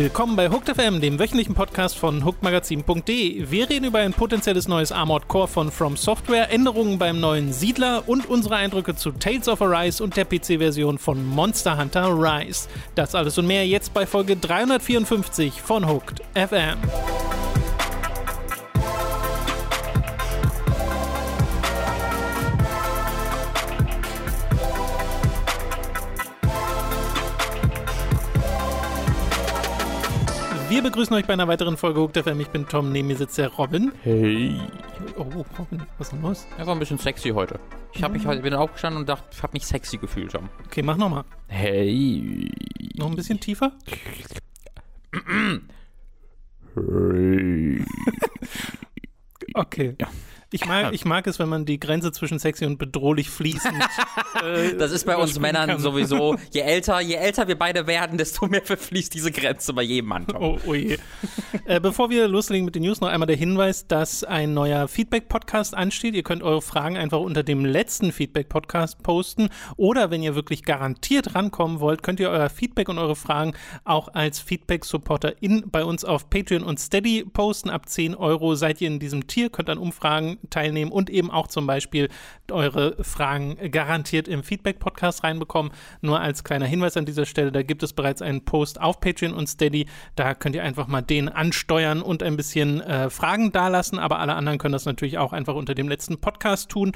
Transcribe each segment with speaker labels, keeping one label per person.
Speaker 1: Willkommen bei Hooked FM, dem wöchentlichen Podcast von hookedmagazin.de. Wir reden über ein potenzielles neues Armored Core von From Software, Änderungen beim neuen Siedler und unsere Eindrücke zu Tales of Arise und der PC-Version von Monster Hunter Rise. Das alles und mehr jetzt bei Folge 354 von Hooked FM. Wir begrüßen euch bei einer weiteren Folge Hooked FM. Ich bin Tom, neben mir sitzt der Robin.
Speaker 2: Hey.
Speaker 1: Oh, Robin, was ist denn los?
Speaker 2: Er war ein bisschen sexy heute. Ich hab mich heute bin aufgestanden und dachte, ich habe mich sexy gefühlt, Tom.
Speaker 1: Okay, mach nochmal.
Speaker 2: Hey.
Speaker 1: Noch ein bisschen tiefer?
Speaker 2: Hey.
Speaker 1: Okay.
Speaker 2: Ja.
Speaker 1: Ich mag, ich mag es, wenn man die Grenze zwischen sexy und bedrohlich fließend. äh,
Speaker 2: Das ist bei uns Männern
Speaker 1: kann.
Speaker 2: sowieso, je älter, je älter wir beide werden, desto mehr verfließt diese Grenze bei jedem Mann.
Speaker 1: Oh, oh je. äh, bevor wir loslegen mit den News, noch einmal der Hinweis, dass ein neuer Feedback-Podcast ansteht. Ihr könnt eure Fragen einfach unter dem letzten Feedback-Podcast posten. Oder wenn ihr wirklich garantiert rankommen wollt, könnt ihr euer Feedback und eure Fragen auch als Feedback-Supporter in bei uns auf Patreon und Steady posten. Ab 10 Euro seid ihr in diesem Tier, könnt an Umfragen teilnehmen und eben auch zum Beispiel eure Fragen garantiert im Feedback-Podcast reinbekommen. Nur als kleiner Hinweis an dieser Stelle, da gibt es bereits einen Post auf Patreon und Steady. Da könnt ihr einfach mal den ansteuern und ein bisschen äh, Fragen dalassen. Aber alle anderen können das natürlich auch einfach unter dem letzten Podcast tun.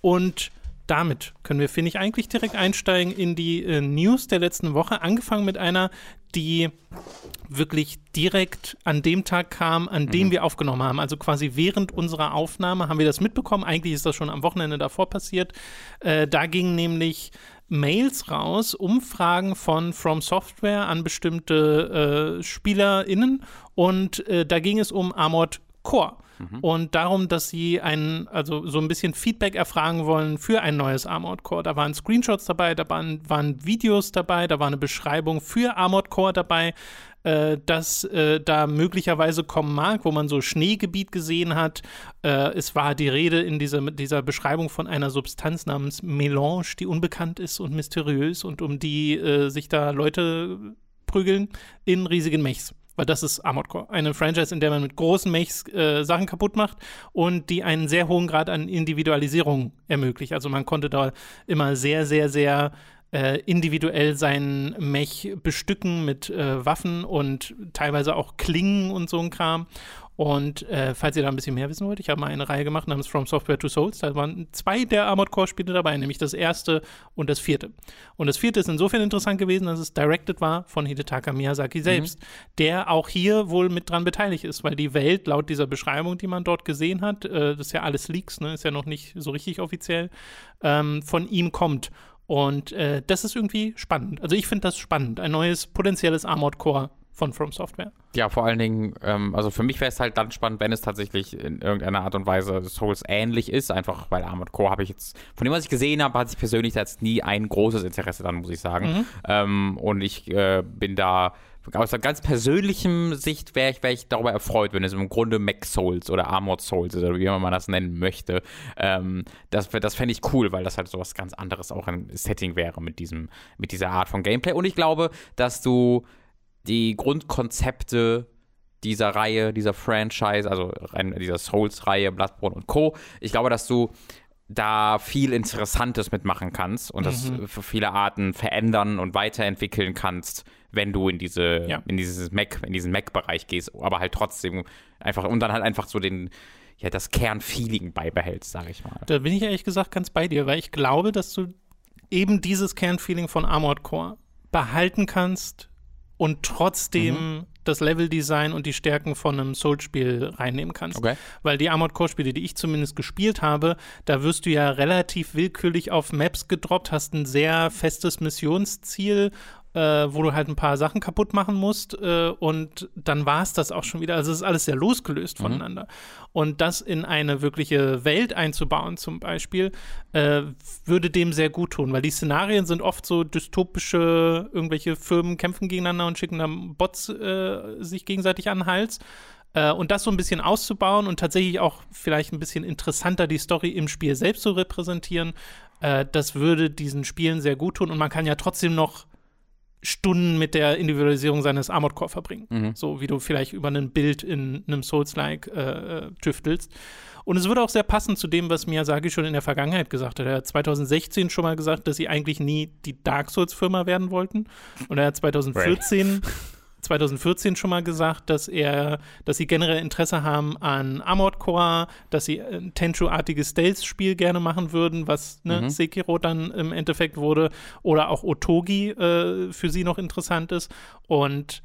Speaker 1: Und damit können wir, finde ich, eigentlich direkt einsteigen in die äh, News der letzten Woche. Angefangen mit einer, die wirklich direkt an dem Tag kam, an dem wir aufgenommen haben. Also quasi während unserer Aufnahme haben wir das mitbekommen. Eigentlich ist das schon am Wochenende davor passiert. Äh, da gingen nämlich Mails raus, Umfragen von From Software an bestimmte äh, SpielerInnen und äh, da ging es um Armored Core. Und darum, dass sie ein, also so ein bisschen Feedback erfragen wollen für ein neues Armored Core. Da waren Screenshots dabei, da waren, waren Videos dabei, da war eine Beschreibung für Armored Core dabei, äh, das äh, da möglicherweise kommen mag, wo man so Schneegebiet gesehen hat. Äh, es war die Rede in dieser, dieser Beschreibung von einer Substanz namens Melange, die unbekannt ist und mysteriös und um die äh, sich da Leute prügeln in riesigen Mechs. Weil das ist Armored Core. Eine Franchise, in der man mit großen Mechs äh, Sachen kaputt macht und die einen sehr hohen Grad an Individualisierung ermöglicht. Also man konnte da immer sehr, sehr, sehr äh, individuell seinen Mech bestücken mit äh, Waffen und teilweise auch Klingen und so ein Kram. Und äh, falls ihr da ein bisschen mehr wissen wollt, ich habe mal eine Reihe gemacht namens From Software to Souls. Da waren zwei der Armored Core Spiele dabei, nämlich das erste und das vierte. Und das vierte ist insofern interessant gewesen, dass es directed war von Hidetaka Miyazaki selbst, der auch hier wohl mit dran beteiligt ist, weil die Welt laut dieser Beschreibung, die man dort gesehen hat, äh, das ist ja alles Leaks, ne, ist ja noch nicht so richtig offiziell, ähm, von ihm kommt. Und äh, das ist irgendwie spannend. Also ich finde das spannend. Ein neues potenzielles Armored Core von From Software.
Speaker 2: Ja, vor allen Dingen, ähm, also für mich wäre es halt dann spannend, wenn es tatsächlich in irgendeiner Art und Weise Souls ähnlich ist, einfach weil Armored Core habe ich jetzt, von dem, was ich gesehen habe, hatte ich persönlich jetzt nie ein großes Interesse dann, muss ich sagen. Ähm, und ich äh, bin da aus einer ganz persönlichen Sicht wäre ich, wär ich darüber erfreut, wenn es im Grunde Mac Souls oder Armored Souls oder wie immer man das nennen möchte. Ähm, das das fände ich cool, weil das halt so was ganz anderes auch ein Setting wäre mit diesem, mit dieser Art von Gameplay. Und ich glaube, dass du die Grundkonzepte dieser Reihe, dieser Franchise, also dieser Souls-Reihe, Bloodborne und Co. Ich glaube, dass du da viel Interessantes mitmachen kannst und das für viele Arten verändern und weiterentwickeln kannst, wenn du in diese,
Speaker 1: Ja.
Speaker 2: in dieses Mac, in diesen Mac-Bereich gehst, aber halt trotzdem einfach und dann halt einfach so den, ja, das Kernfeeling beibehältst, sage ich mal.
Speaker 1: Da bin ich ehrlich gesagt ganz bei dir, weil ich glaube, dass du eben dieses Kernfeeling von Armored Core behalten kannst und trotzdem das Leveldesign und die Stärken von einem Soul-Spiel reinnehmen kannst.
Speaker 2: Okay.
Speaker 1: Weil die Armored Core-Spiele, die ich zumindest gespielt habe, da wirst du ja relativ willkürlich auf Maps gedroppt, hast ein sehr festes Missionsziel äh, wo du halt ein paar Sachen kaputt machen musst äh, und dann war es das auch schon wieder. Also es ist alles sehr losgelöst voneinander. Und das in eine wirkliche Welt einzubauen zum Beispiel, äh, würde dem sehr gut tun, weil die Szenarien sind oft so dystopische, irgendwelche Firmen kämpfen gegeneinander und schicken dann Bots äh, sich gegenseitig an den Hals. Äh, und das so ein bisschen auszubauen und tatsächlich auch vielleicht ein bisschen interessanter die Story im Spiel selbst zu repräsentieren, äh, das würde diesen Spielen sehr gut tun. Und man kann ja trotzdem noch Stunden mit der Individualisierung seines Armored Core verbringen.
Speaker 2: Mhm.
Speaker 1: So wie du vielleicht über ein Bild in einem Souls-like äh, äh, tüftelst. Und es würde auch sehr passen zu dem, was Miyazaki schon in der Vergangenheit gesagt hat. Er hat 2016 schon mal gesagt, dass sie eigentlich nie die Dark Souls-Firma werden wollten. Und er hat 2014 2014 schon mal gesagt, dass er, dass sie generell Interesse haben an Armored Core, dass sie ein Tenchu-artiges Stealth-Spiel gerne machen würden, was ne,
Speaker 2: Mhm.
Speaker 1: Sekiro dann im Endeffekt wurde, oder auch Otogi äh, für sie noch interessant ist. Und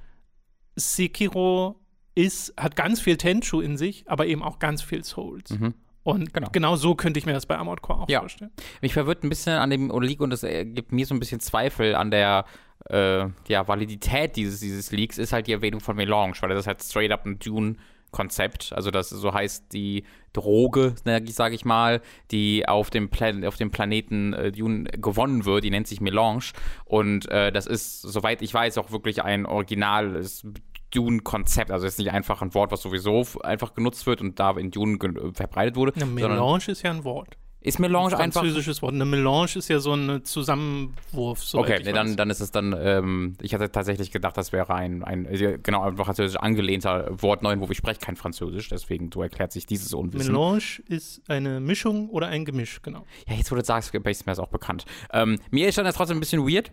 Speaker 1: Sekiro ist, hat ganz viel Tenchu in sich, aber eben auch ganz viel Souls.
Speaker 2: Mhm.
Speaker 1: Und
Speaker 2: Genau.
Speaker 1: genau. so könnte ich mir das bei Armored Core auch
Speaker 2: Ja.
Speaker 1: vorstellen.
Speaker 2: Mich verwirrt ein bisschen an dem Leak und es äh, gibt mir so ein bisschen Zweifel an der äh, ja, Validität dieses, dieses Leaks, ist halt die Erwähnung von Melange, weil das ist halt straight up ein Dune-Konzept. Also das so heißt die Droge, sage ich mal, die auf dem, Plan auf dem Planeten äh, Dune gewonnen wird, die nennt sich Melange. Und äh, das ist, soweit ich weiß, auch wirklich ein originales Dune-Konzept. Also es ist nicht einfach ein Wort, was sowieso einfach genutzt wird und da in Dune verbreitet wurde. Sondern
Speaker 1: Melange ist ja ein Wort.
Speaker 2: Ist Melange
Speaker 1: ein französisches Wort. Eine Melange ist ja so ein Zusammenwurf.
Speaker 2: Okay, nee, dann, dann ist es dann, ähm, ich hatte tatsächlich gedacht, das wäre ein, ein äh, genau, einfach französisch angelehnter Wort neun, wo ich spreche kein Französisch, deswegen so erklärt sich dieses Unwissen.
Speaker 1: Melange ist eine Mischung oder ein Gemisch, genau.
Speaker 2: Ja, jetzt wo du das sagst, ist mir das auch bekannt. Ähm, mir ist dann das trotzdem ein bisschen weird.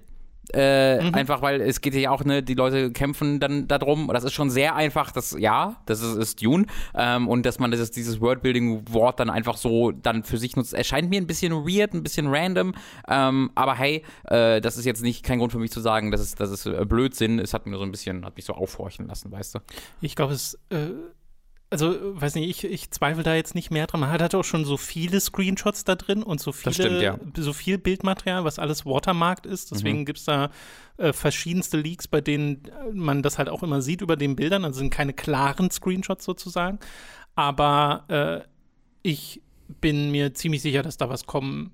Speaker 2: Äh,
Speaker 1: Mhm.
Speaker 2: Einfach weil es geht ja auch, ne, die Leute kämpfen dann darum. Das ist schon sehr einfach, das ja, das ist, ist Dune. Ähm, und dass man dieses, dieses Worldbuilding-Wort dann einfach so dann für sich nutzt, erscheint mir ein bisschen weird, ein bisschen random. Ähm, aber hey, äh, das ist jetzt nicht kein Grund für mich zu sagen, das ist, das ist äh, Blödsinn. Es hat mir so ein bisschen, hat mich so aufhorchen lassen, weißt du?
Speaker 1: Ich glaube, es, äh, also, weiß nicht, ich, ich zweifle da jetzt nicht mehr dran. Man hat halt auch schon so viele Screenshots da drin und so viele,
Speaker 2: stimmt, ja.
Speaker 1: so viel Bildmaterial, was alles watermarked ist. Deswegen
Speaker 2: Mhm.
Speaker 1: gibt es da äh, verschiedenste Leaks, bei denen äh, man das halt auch immer sieht über den Bildern. Also sind keine klaren Screenshots sozusagen. Aber äh, ich bin mir ziemlich sicher, dass da was kommen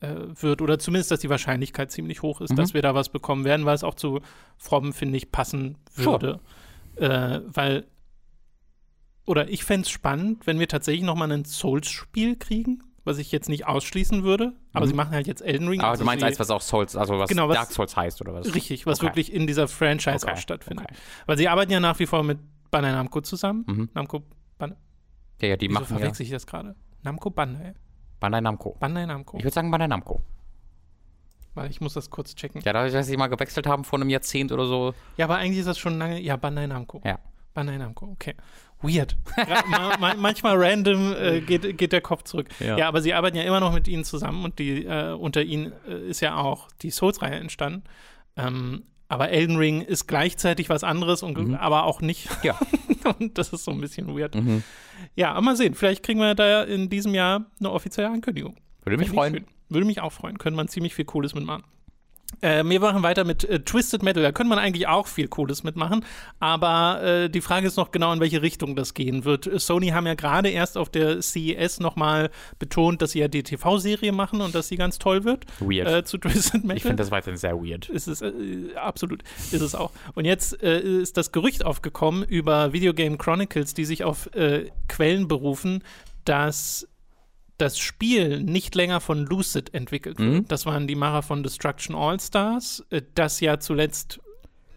Speaker 1: äh, wird oder zumindest, dass die Wahrscheinlichkeit ziemlich hoch ist,
Speaker 2: Mhm.
Speaker 1: dass wir da was bekommen werden, weil es auch zu From, finde ich, passen würde. Äh, weil, oder ich fände es spannend, wenn wir tatsächlich nochmal ein Souls-Spiel kriegen, was ich jetzt nicht ausschließen würde, aber
Speaker 2: Mhm.
Speaker 1: sie machen halt jetzt Elden Ring.
Speaker 2: Aber
Speaker 1: also
Speaker 2: du meinst eins, was auch Souls, also was,
Speaker 1: Genau, was-
Speaker 2: Dark Souls heißt oder was?
Speaker 1: Richtig, was
Speaker 2: Okay.
Speaker 1: wirklich in dieser Franchise
Speaker 2: Okay,
Speaker 1: auch stattfindet.
Speaker 2: okay.
Speaker 1: Weil sie arbeiten ja nach wie vor mit Bandai Namco zusammen.
Speaker 2: Mhm.
Speaker 1: Namco, Bandai,
Speaker 2: Ja, ja, die
Speaker 1: wieso
Speaker 2: machen ja
Speaker 1: verwechsel ich das gerade? Namco, Bandai.
Speaker 2: Bandai Namco.
Speaker 1: Bandai Namco.
Speaker 2: Ich würde sagen Bandai Namco.
Speaker 1: Weil ich muss das kurz checken.
Speaker 2: Ja, dadurch, dass sie mal gewechselt haben vor einem Jahrzehnt oder so.
Speaker 1: Ja, aber eigentlich ist das schon lange. Ja, Bandai Namco.
Speaker 2: Ja.
Speaker 1: Bandai Namco, okay. Weird. Manchmal random äh, geht, geht der Kopf zurück.
Speaker 2: Ja.
Speaker 1: Ja. aber sie arbeiten ja immer noch mit ihnen zusammen und die, äh, unter ihnen äh, ist ja auch die Souls-Reihe entstanden. Ähm, aber Elden Ring ist gleichzeitig was anderes und
Speaker 2: Mhm.
Speaker 1: aber auch nicht.
Speaker 2: Ja.
Speaker 1: und das ist so ein bisschen weird.
Speaker 2: Mhm.
Speaker 1: Ja, aber mal sehen. Vielleicht kriegen wir da in diesem Jahr eine offizielle Ankündigung.
Speaker 2: Würde mich
Speaker 1: Fänd
Speaker 2: freuen.
Speaker 1: Würde mich auch freuen. Könnte man ziemlich viel Cooles mitmachen. Äh, wir machen weiter mit äh, Twisted Metal. Da könnte man eigentlich auch viel Cooles mitmachen. Aber äh, die Frage ist noch genau, in welche Richtung das gehen wird. Sony haben ja gerade erst auf der CES nochmal betont, dass sie ja die TV-Serie machen und dass sie ganz toll wird.
Speaker 2: Weird.
Speaker 1: Äh, zu Twisted Metal.
Speaker 2: ich finde das weiterhin sehr weird.
Speaker 1: Ist es, äh, absolut, ist es auch. Und jetzt äh, ist das Gerücht aufgekommen über Video Game Chronicles, die sich auf Quellen berufen, dass das Spiel nicht länger von Lucid entwickelt wird.
Speaker 2: Mhm.
Speaker 1: Das waren die Macher von Destruction All-Stars, äh, das ja zuletzt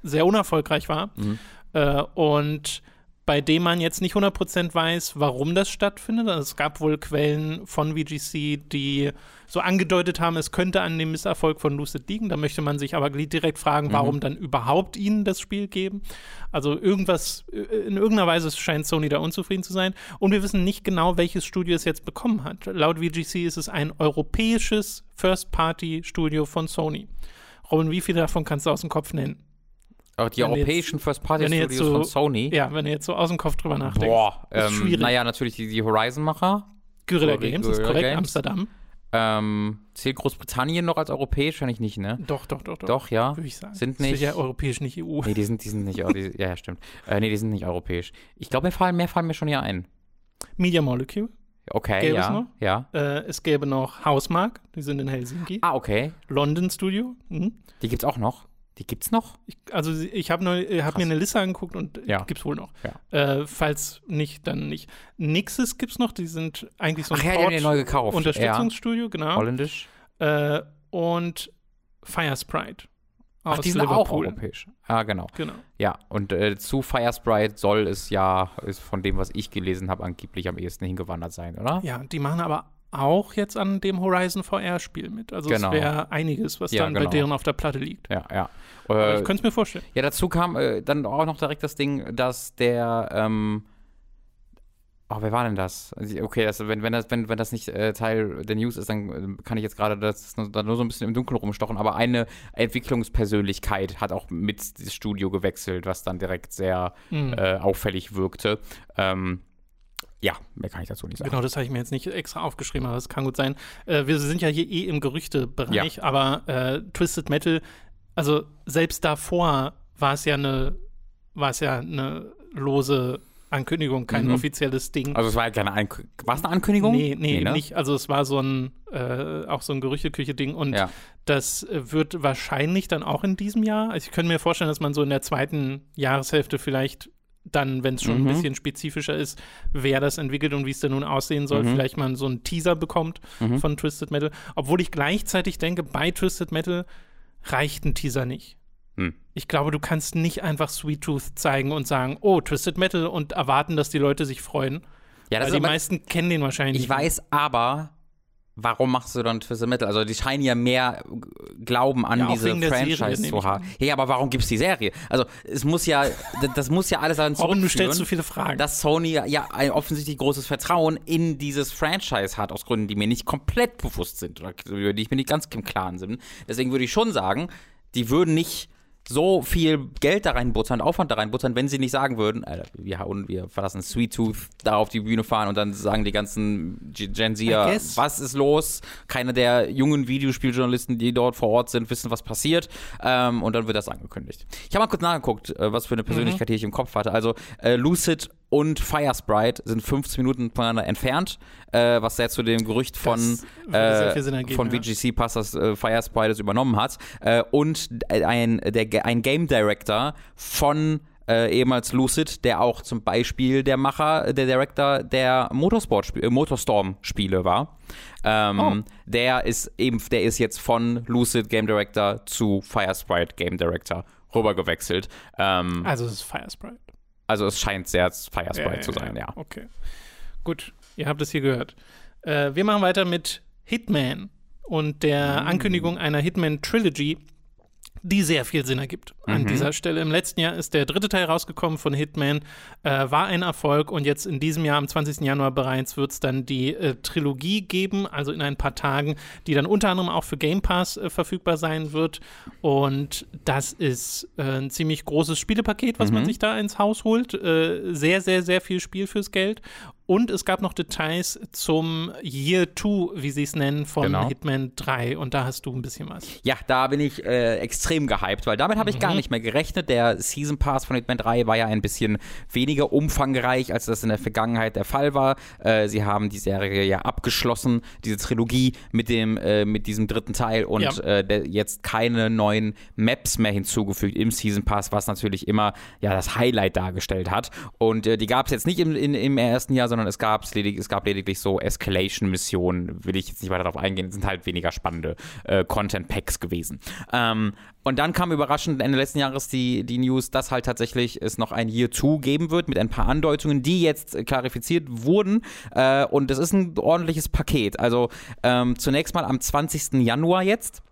Speaker 1: sehr unerfolgreich war.
Speaker 2: Mhm.
Speaker 1: Äh, und bei dem man jetzt nicht 100% weiß, warum das stattfindet. Also es gab wohl Quellen von VGC, die so angedeutet haben, es könnte an dem Misserfolg von Lucid liegen. Da möchte man sich aber direkt fragen, warum dann überhaupt ihnen das Spiel geben. Also irgendwas, äh, in irgendeiner Weise scheint Sony da unzufrieden zu sein. Und wir wissen nicht genau, welches Studio es jetzt bekommen hat. Laut VGC ist es ein europäisches First-Party-Studio von Sony. Robin, wie viele davon kannst du aus dem Kopf nennen?
Speaker 2: Auch die
Speaker 1: Wenn
Speaker 2: europäischen First-Party-Studios
Speaker 1: so-
Speaker 2: von Sony.
Speaker 1: Ja, wenn du jetzt so aus dem Kopf drüber nachdenkst.
Speaker 2: Boah, ähm,
Speaker 1: schwierig.
Speaker 2: naja, natürlich die, die Horizon-Macher.
Speaker 1: Guerrilla Games ist korrekt,
Speaker 2: Games.
Speaker 1: Amsterdam.
Speaker 2: Ähm, zählt Großbritannien noch als europäisch? Wahrscheinlich nicht, ne?
Speaker 1: Doch, doch, doch, doch.
Speaker 2: Doch, ja.
Speaker 1: Würde ich sagen.
Speaker 2: Sind
Speaker 1: ist
Speaker 2: nicht-
Speaker 1: ja europäisch, nicht EU.
Speaker 2: Nee, die sind, die sind nicht, oh, die, ja, ja, stimmt. Äh, nee, die sind nicht europäisch. Ich glaube, mir fallen, mehr fallen mir schon hier ein.
Speaker 1: Media Molecule.
Speaker 2: Okay,
Speaker 1: Gäbe es
Speaker 2: ja.
Speaker 1: noch?
Speaker 2: Ja.
Speaker 1: Äh, es gäbe noch Housemark, die sind in Helsinki.
Speaker 2: Ah, okay.
Speaker 1: London Studio. Mhm.
Speaker 2: Die gibt's auch noch. Die gibt's noch?
Speaker 1: Ich, also ich habe hab mir eine Liste angeguckt und
Speaker 2: Ja.
Speaker 1: ja. gibt's wohl noch.
Speaker 2: Ja.
Speaker 1: Äh, falls nicht, dann nicht. Nixes gibt's noch, die sind eigentlich so ein
Speaker 2: Ach ja, die haben die neu gekauft.
Speaker 1: Unterstützungsstudio,
Speaker 2: Ja.
Speaker 1: genau.
Speaker 2: Holländisch.
Speaker 1: Äh, und Firesprite. aus
Speaker 2: Ach, die sind
Speaker 1: Liverpool.
Speaker 2: auch europäisch. Ah, genau.
Speaker 1: Genau.
Speaker 2: Ja, und äh, zu Fire Sprite soll es ja, ist von dem, was ich gelesen habe, angeblich am ehesten hingewandert sein, oder?
Speaker 1: Ja, die machen aber auch jetzt an dem Horizon VR-Spiel mit. Also
Speaker 2: Genau.
Speaker 1: es wäre einiges, was
Speaker 2: Ja,
Speaker 1: dann bei
Speaker 2: genau.
Speaker 1: deren auf der Platte liegt.
Speaker 2: Ja, ja. Äh,
Speaker 1: ich könnte es mir vorstellen.
Speaker 2: Ja, dazu kam äh, dann auch noch direkt das Ding, dass der, ähm, oh, wer war denn das? Okay, das, wenn, wenn, das, wenn, wenn das nicht äh, Teil der News ist, dann äh, kann ich jetzt gerade das nur, da nur so ein bisschen im Dunkeln rumstochen, aber eine Entwicklungspersönlichkeit hat auch mit das Studio gewechselt, was dann direkt sehr
Speaker 1: Hm.
Speaker 2: äh, auffällig wirkte. Ähm, ja, mehr kann ich dazu nicht sagen.
Speaker 1: Genau, das habe ich mir jetzt nicht extra aufgeschrieben, aber das kann gut sein. Äh, wir sind ja hier eh im Gerüchtebereich, aber äh, Twisted Metal, also selbst davor war es ja eine, war es ja eine lose Ankündigung, kein
Speaker 2: Mhm.
Speaker 1: offizielles Ding.
Speaker 2: Also es war ja keine Ankündigung. War es eine Ankündigung?
Speaker 1: Nee, nee,
Speaker 2: ne?
Speaker 1: nicht. Also es war so ein, äh, auch so ein Gerüchteküche-Ding und
Speaker 2: Ja.
Speaker 1: das wird wahrscheinlich dann auch in diesem Jahr. Also ich könnte mir vorstellen, dass man so in der zweiten Jahreshälfte vielleicht dann, wenn es schon
Speaker 2: Mhm.
Speaker 1: ein bisschen spezifischer ist, wer das entwickelt und wie es denn nun aussehen soll,
Speaker 2: Mhm.
Speaker 1: vielleicht mal so einen Teaser bekommt
Speaker 2: Mhm.
Speaker 1: von Twisted Metal. Obwohl ich gleichzeitig denke, bei Twisted Metal reicht ein Teaser nicht.
Speaker 2: Hm.
Speaker 1: Ich glaube, du kannst nicht einfach Sweet Tooth zeigen und sagen, oh, Twisted Metal und erwarten, dass die Leute sich freuen.
Speaker 2: Ja, das
Speaker 1: Weil die meisten kennen den wahrscheinlich
Speaker 2: Ich
Speaker 1: nicht.
Speaker 2: weiß aber, warum machst du dann Twisted Metal? Also die scheinen ja mehr Glauben an
Speaker 1: Ja,
Speaker 2: diese
Speaker 1: Serie,
Speaker 2: Franchise zu haben. Ja, aber warum gibt's die Serie? Also es muss ja, das muss ja alles daran
Speaker 1: Warum du stellst so viele Fragen?
Speaker 2: dass Sony ja ein offensichtlich großes Vertrauen in dieses Franchise hat, aus Gründen, die mir nicht komplett bewusst sind oder über die ich mir nicht ganz im Klaren bin. Deswegen würde ich schon sagen, die würden nicht so viel Geld da reinbuttern, Aufwand da reinbuttern, wenn sie nicht sagen würden, Alter, wir, hauen, wir verlassen Sweet Tooth da auf die Bühne fahren und dann sagen die ganzen Gen Zer, was ist los? Keine der jungen Videospieljournalisten, die dort vor Ort sind, wissen, was passiert. Ähm, und dann wird das angekündigt. Ich habe mal kurz nachgeguckt, äh, was für eine Persönlichkeit hier ich im Kopf hatte. Also äh, Lucid und Fire Sprite sind 15 Minuten voneinander entfernt, äh, was sehr zu dem Gerücht von, äh,
Speaker 1: ergeben,
Speaker 2: von
Speaker 1: ja.
Speaker 2: VGC passt, dass äh, Fire Sprite es übernommen hat. Äh, und ein, der, ein Game Director von äh, ehemals Lucid, der auch zum Beispiel der Macher, der Director der Motorsport äh, Motorstorm-Spiele war. Ähm,
Speaker 1: Oh.
Speaker 2: Der ist eben, der ist jetzt von Lucid Game Director zu Fire Sprite Game Director rübergewechselt. Ähm,
Speaker 1: Also es ist Fire Sprite.
Speaker 2: Also es scheint sehr Fire Sprite zu sein, ja.
Speaker 1: Okay. Gut, ihr habt es hier gehört. Äh, wir machen weiter mit Hitman und der
Speaker 2: Mm.
Speaker 1: Ankündigung einer Hitman Trilogy, die sehr viel Sinn ergibt an
Speaker 2: Mhm.
Speaker 1: dieser Stelle. Im letzten Jahr ist der dritte Teil rausgekommen von Hitman, äh, war ein Erfolg und jetzt in diesem Jahr, am 20. Januar bereits, wird es dann die äh, Trilogie geben, also in ein paar Tagen, die dann unter anderem auch für Game Pass äh, verfügbar sein wird. Und das ist äh, ein ziemlich großes Spielepaket, was man sich da ins Haus holt. Äh, sehr, sehr, sehr viel Spiel fürs Geld. Und es gab noch Details zum Year 2, wie sie es nennen, von
Speaker 2: Genau.
Speaker 1: Hitman 3. Und da hast du ein bisschen was.
Speaker 2: Ja, da bin ich äh, extrem gehypt, weil damit habe ich gar nicht mehr gerechnet. Der Season Pass von Hitman 3 war ja ein bisschen weniger umfangreich, als das in der Vergangenheit der Fall war. Äh, sie haben die Serie ja abgeschlossen, diese Trilogie mit dem äh, mit diesem dritten Teil und
Speaker 1: Ja.
Speaker 2: äh, jetzt keine neuen Maps mehr hinzugefügt im Season Pass, was natürlich immer ja das Highlight dargestellt hat. Und äh, die gab es jetzt nicht im, in, im ersten Jahr, sondern es, gab's ledig, es gab lediglich so Escalation-Missionen, will ich jetzt nicht weiter darauf eingehen, sind halt weniger spannende äh, Content-Packs gewesen. Ähm, und dann kam überraschend Ende letzten Jahres die, die News, dass halt tatsächlich es noch ein Year 2 geben wird mit ein paar Andeutungen, die jetzt klarifiziert wurden. Äh, und es ist ein ordentliches Paket. Also ähm, zunächst mal am 20. Januar jetzt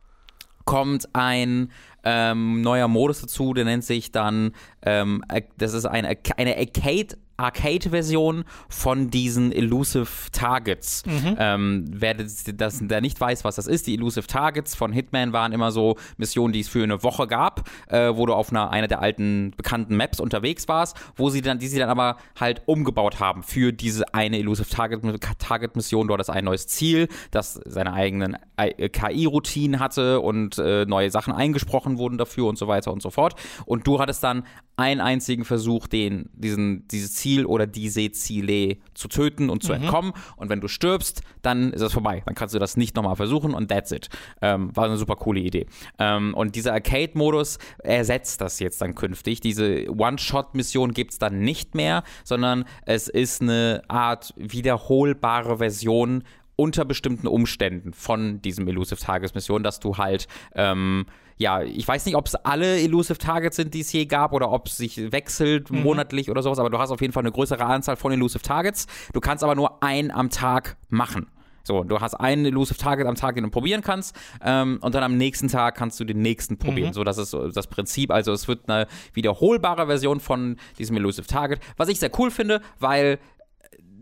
Speaker 2: kommt ein ähm, neuer Modus dazu, der nennt sich dann, ähm, das ist eine, eine Arcade. Arcade-Version von diesen Elusive Targets. Ähm, wer das, das, der nicht weiß, was das ist, die Elusive Targets von Hitman waren immer so Missionen, die es für eine Woche gab, äh, wo du auf einer, einer der alten bekannten Maps unterwegs warst, wo sie dann, die sie dann aber halt umgebaut haben für diese eine Elusive Target, Target Mission. Dort ist ein neues Ziel, das seine eigenen äh, KI-Routinen hatte und äh, neue Sachen eingesprochen wurden dafür und so weiter und so fort. Und du hattest dann einen einzigen Versuch, den, diesen, dieses Ziel oder diese Ziele zu töten und zu entkommen. Und wenn du stirbst, dann ist es vorbei. Dann kannst du das nicht nochmal versuchen und that's it. Ähm, war eine super coole Idee. Ähm, und dieser Arcade-Modus ersetzt das jetzt dann künftig. Diese One-Shot-Mission gibt es dann nicht mehr, sondern es ist eine Art wiederholbare Version unter bestimmten Umständen von diesem Elusive Targets Mission, dass du halt, ähm, ja, ich weiß nicht, ob es alle Elusive Targets sind, die es je gab oder ob es sich wechselt mhm. monatlich oder sowas, aber du hast auf jeden Fall eine größere Anzahl von Elusive Targets. Du kannst aber nur einen am Tag machen. So, du hast einen Elusive Target am Tag, den du probieren kannst, ähm, und dann am nächsten Tag kannst du den nächsten probieren. Mhm. So, das ist das Prinzip. Also es wird eine wiederholbare Version von diesem Elusive Target, was ich sehr cool finde, weil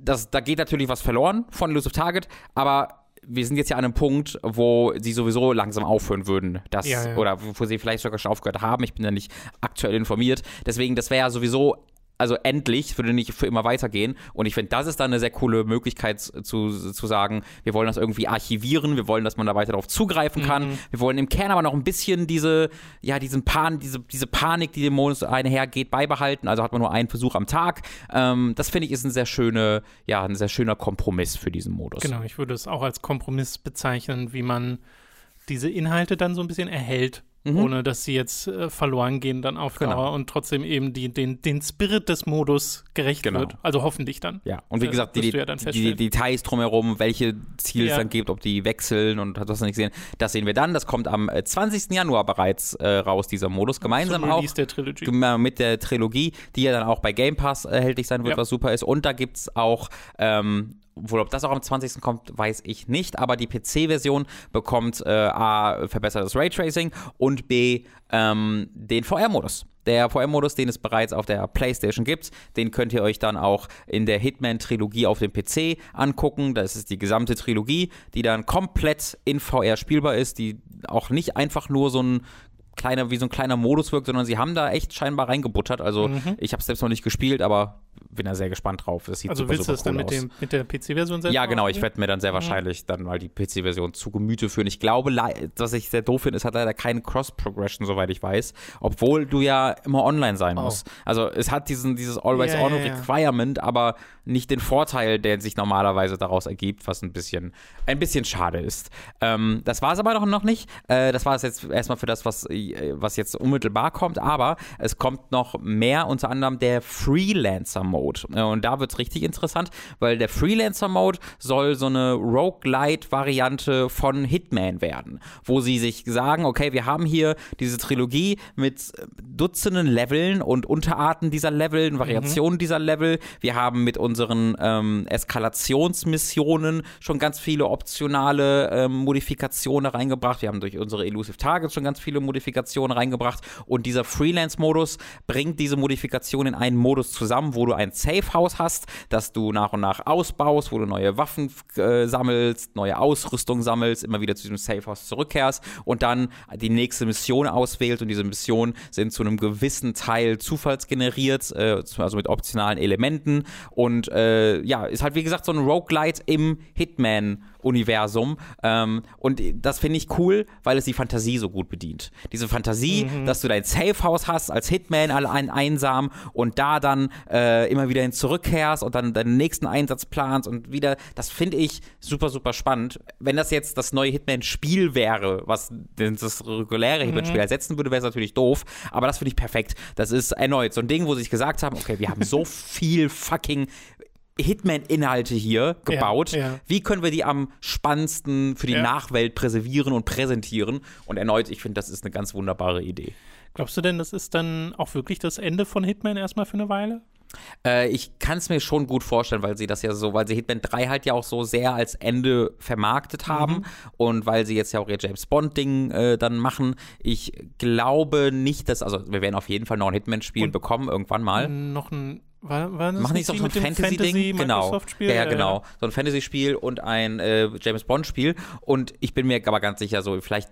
Speaker 2: das, da geht natürlich was verloren von Elusive Target, aber wir sind jetzt ja an einem Punkt, wo sie sowieso langsam aufhören würden, das ja, ja. oder wo sie vielleicht sogar schon aufgehört haben. Ich bin ja nicht aktuell informiert. Deswegen, das wäre ja sowieso also endlich, würde nicht für immer weitergehen. Und ich finde, das ist dann eine sehr coole Möglichkeit zu, zu sagen, wir wollen das irgendwie archivieren, wir wollen, dass man da weiter darauf zugreifen kann. Mhm. Wir wollen im Kern aber noch ein bisschen diese, ja, diesen Pan, diese, diese Panik, die dem Modus einhergeht, beibehalten. Also hat man nur einen Versuch am Tag. Ähm, das finde ich ist ein sehr schöne, ja, ein sehr schöner Kompromiss für diesen Modus.
Speaker 1: Genau, ich würde es auch als Kompromiss bezeichnen, wie man diese Inhalte dann so ein bisschen erhält Mhm. ohne dass sie jetzt äh, verloren gehen dann auf genau. Dauer und trotzdem eben die, den, den Spirit des Modus gerecht genau. wird. Also hoffentlich dann.
Speaker 2: Ja, und wie äh, gesagt, die, ja die, Details drumherum, welche Ziele ja. es dann gibt, ob die wechseln und hast du nicht gesehen, das sehen wir dann. Das kommt am 20. Äh, Januar bereits äh, raus, dieser Modus, gemeinsam auch
Speaker 1: der Trilogie.
Speaker 2: mit der Trilogie, die ja dann auch bei Game Pass erhältlich sein wird, ja. was super ist. Und da gibt es auch ähm, wohl ob das auch am 20. kommt, weiß ich nicht, aber die PC-Version bekommt äh, A, verbessertes Raytracing und B, ähm, den VR-Modus. Der VR-Modus, den es bereits auf der PlayStation gibt, den könnt ihr euch dann auch in der Hitman-Trilogie auf dem PC angucken. Das ist die gesamte Trilogie, die dann komplett in VR spielbar ist, die auch nicht einfach nur so ein kleiner, wie so ein kleiner Modus wirkt, sondern sie haben da echt scheinbar reingebuttert. Also mhm. ich habe es selbst noch nicht gespielt, aber bin da sehr gespannt drauf. Das sieht
Speaker 1: also
Speaker 2: super,
Speaker 1: willst
Speaker 2: du
Speaker 1: das dann mit, dem, mit der PC-Version
Speaker 2: selbst Ja, genau. Ich werde mir dann sehr mhm. wahrscheinlich dann mal die PC-Version zu Gemüte führen. Ich glaube, was ich sehr doof finde, es hat leider keine Cross-Progression, soweit ich weiß, obwohl du ja immer online sein oh. musst. Also es hat diesen, dieses Always-On-Requirement, ja. aber nicht den Vorteil, der sich normalerweise daraus ergibt, was ein bisschen, ein bisschen schade ist. Ähm, das war es aber noch nicht. Äh, das war es jetzt erstmal für das, was, was jetzt unmittelbar kommt, aber es kommt noch mehr, unter anderem der Freelancer-Mode. Äh, und da wird es richtig interessant, weil der Freelancer-Mode soll so eine Roguelite-Variante von Hitman werden, wo sie sich sagen, okay, wir haben hier diese Trilogie mit Dutzenden Leveln und Unterarten dieser Level, Variationen mhm. dieser Level. Wir haben mit uns unseren ähm, Eskalationsmissionen schon ganz viele optionale ähm, Modifikationen reingebracht. Wir haben durch unsere Elusive Targets schon ganz viele Modifikationen reingebracht. Und dieser Freelance-Modus bringt diese Modifikationen in einen Modus zusammen, wo du ein Safe-House hast, das du nach und nach ausbaust, wo du neue Waffen äh, sammelst, neue Ausrüstung sammelst, immer wieder zu diesem Safe-House zurückkehrst und dann die nächste Mission auswählst. Und diese Missionen sind zu einem gewissen Teil zufallsgeneriert, äh, also mit optionalen Elementen. Und und äh, ja, ist halt wie gesagt so ein Roguelite im Hitman Universum. Ähm, und das finde ich cool, weil es die Fantasie so gut bedient. Diese Fantasie, mhm. dass du dein Safehouse hast als Hitman, allein einsam und da dann äh, immer wieder hin zurückkehrst und dann deinen nächsten Einsatz planst und wieder, das finde ich super, super spannend. Wenn das jetzt das neue Hitman-Spiel wäre, was das reguläre Hitman-Spiel mhm. ersetzen würde, wäre es natürlich doof. Aber das finde ich perfekt. Das ist erneut so ein Ding, wo sie sich gesagt haben, okay, wir haben so viel fucking Hitman-Inhalte hier gebaut. Ja, ja. Wie können wir die am spannendsten für die ja. Nachwelt präservieren und präsentieren? Und erneut, ich finde, das ist eine ganz wunderbare Idee.
Speaker 1: Glaubst du denn, das ist dann auch wirklich das Ende von Hitman erstmal für eine Weile?
Speaker 2: Äh, ich kann es mir schon gut vorstellen, weil sie das ja so, weil sie Hitman 3 halt ja auch so sehr als Ende vermarktet haben mhm. und weil sie jetzt ja auch ihr James Bond-Ding äh, dann machen. Ich glaube nicht, dass, also wir werden auf jeden Fall noch ein Hitman-Spiel bekommen, irgendwann mal.
Speaker 1: Noch ein war, war
Speaker 2: Machen die so ein Fantasy-Ding? Fantasy genau. Ja, ja, genau. So ein Fantasy-Spiel und ein äh, James Bond-Spiel. Und ich bin mir aber ganz sicher, so vielleicht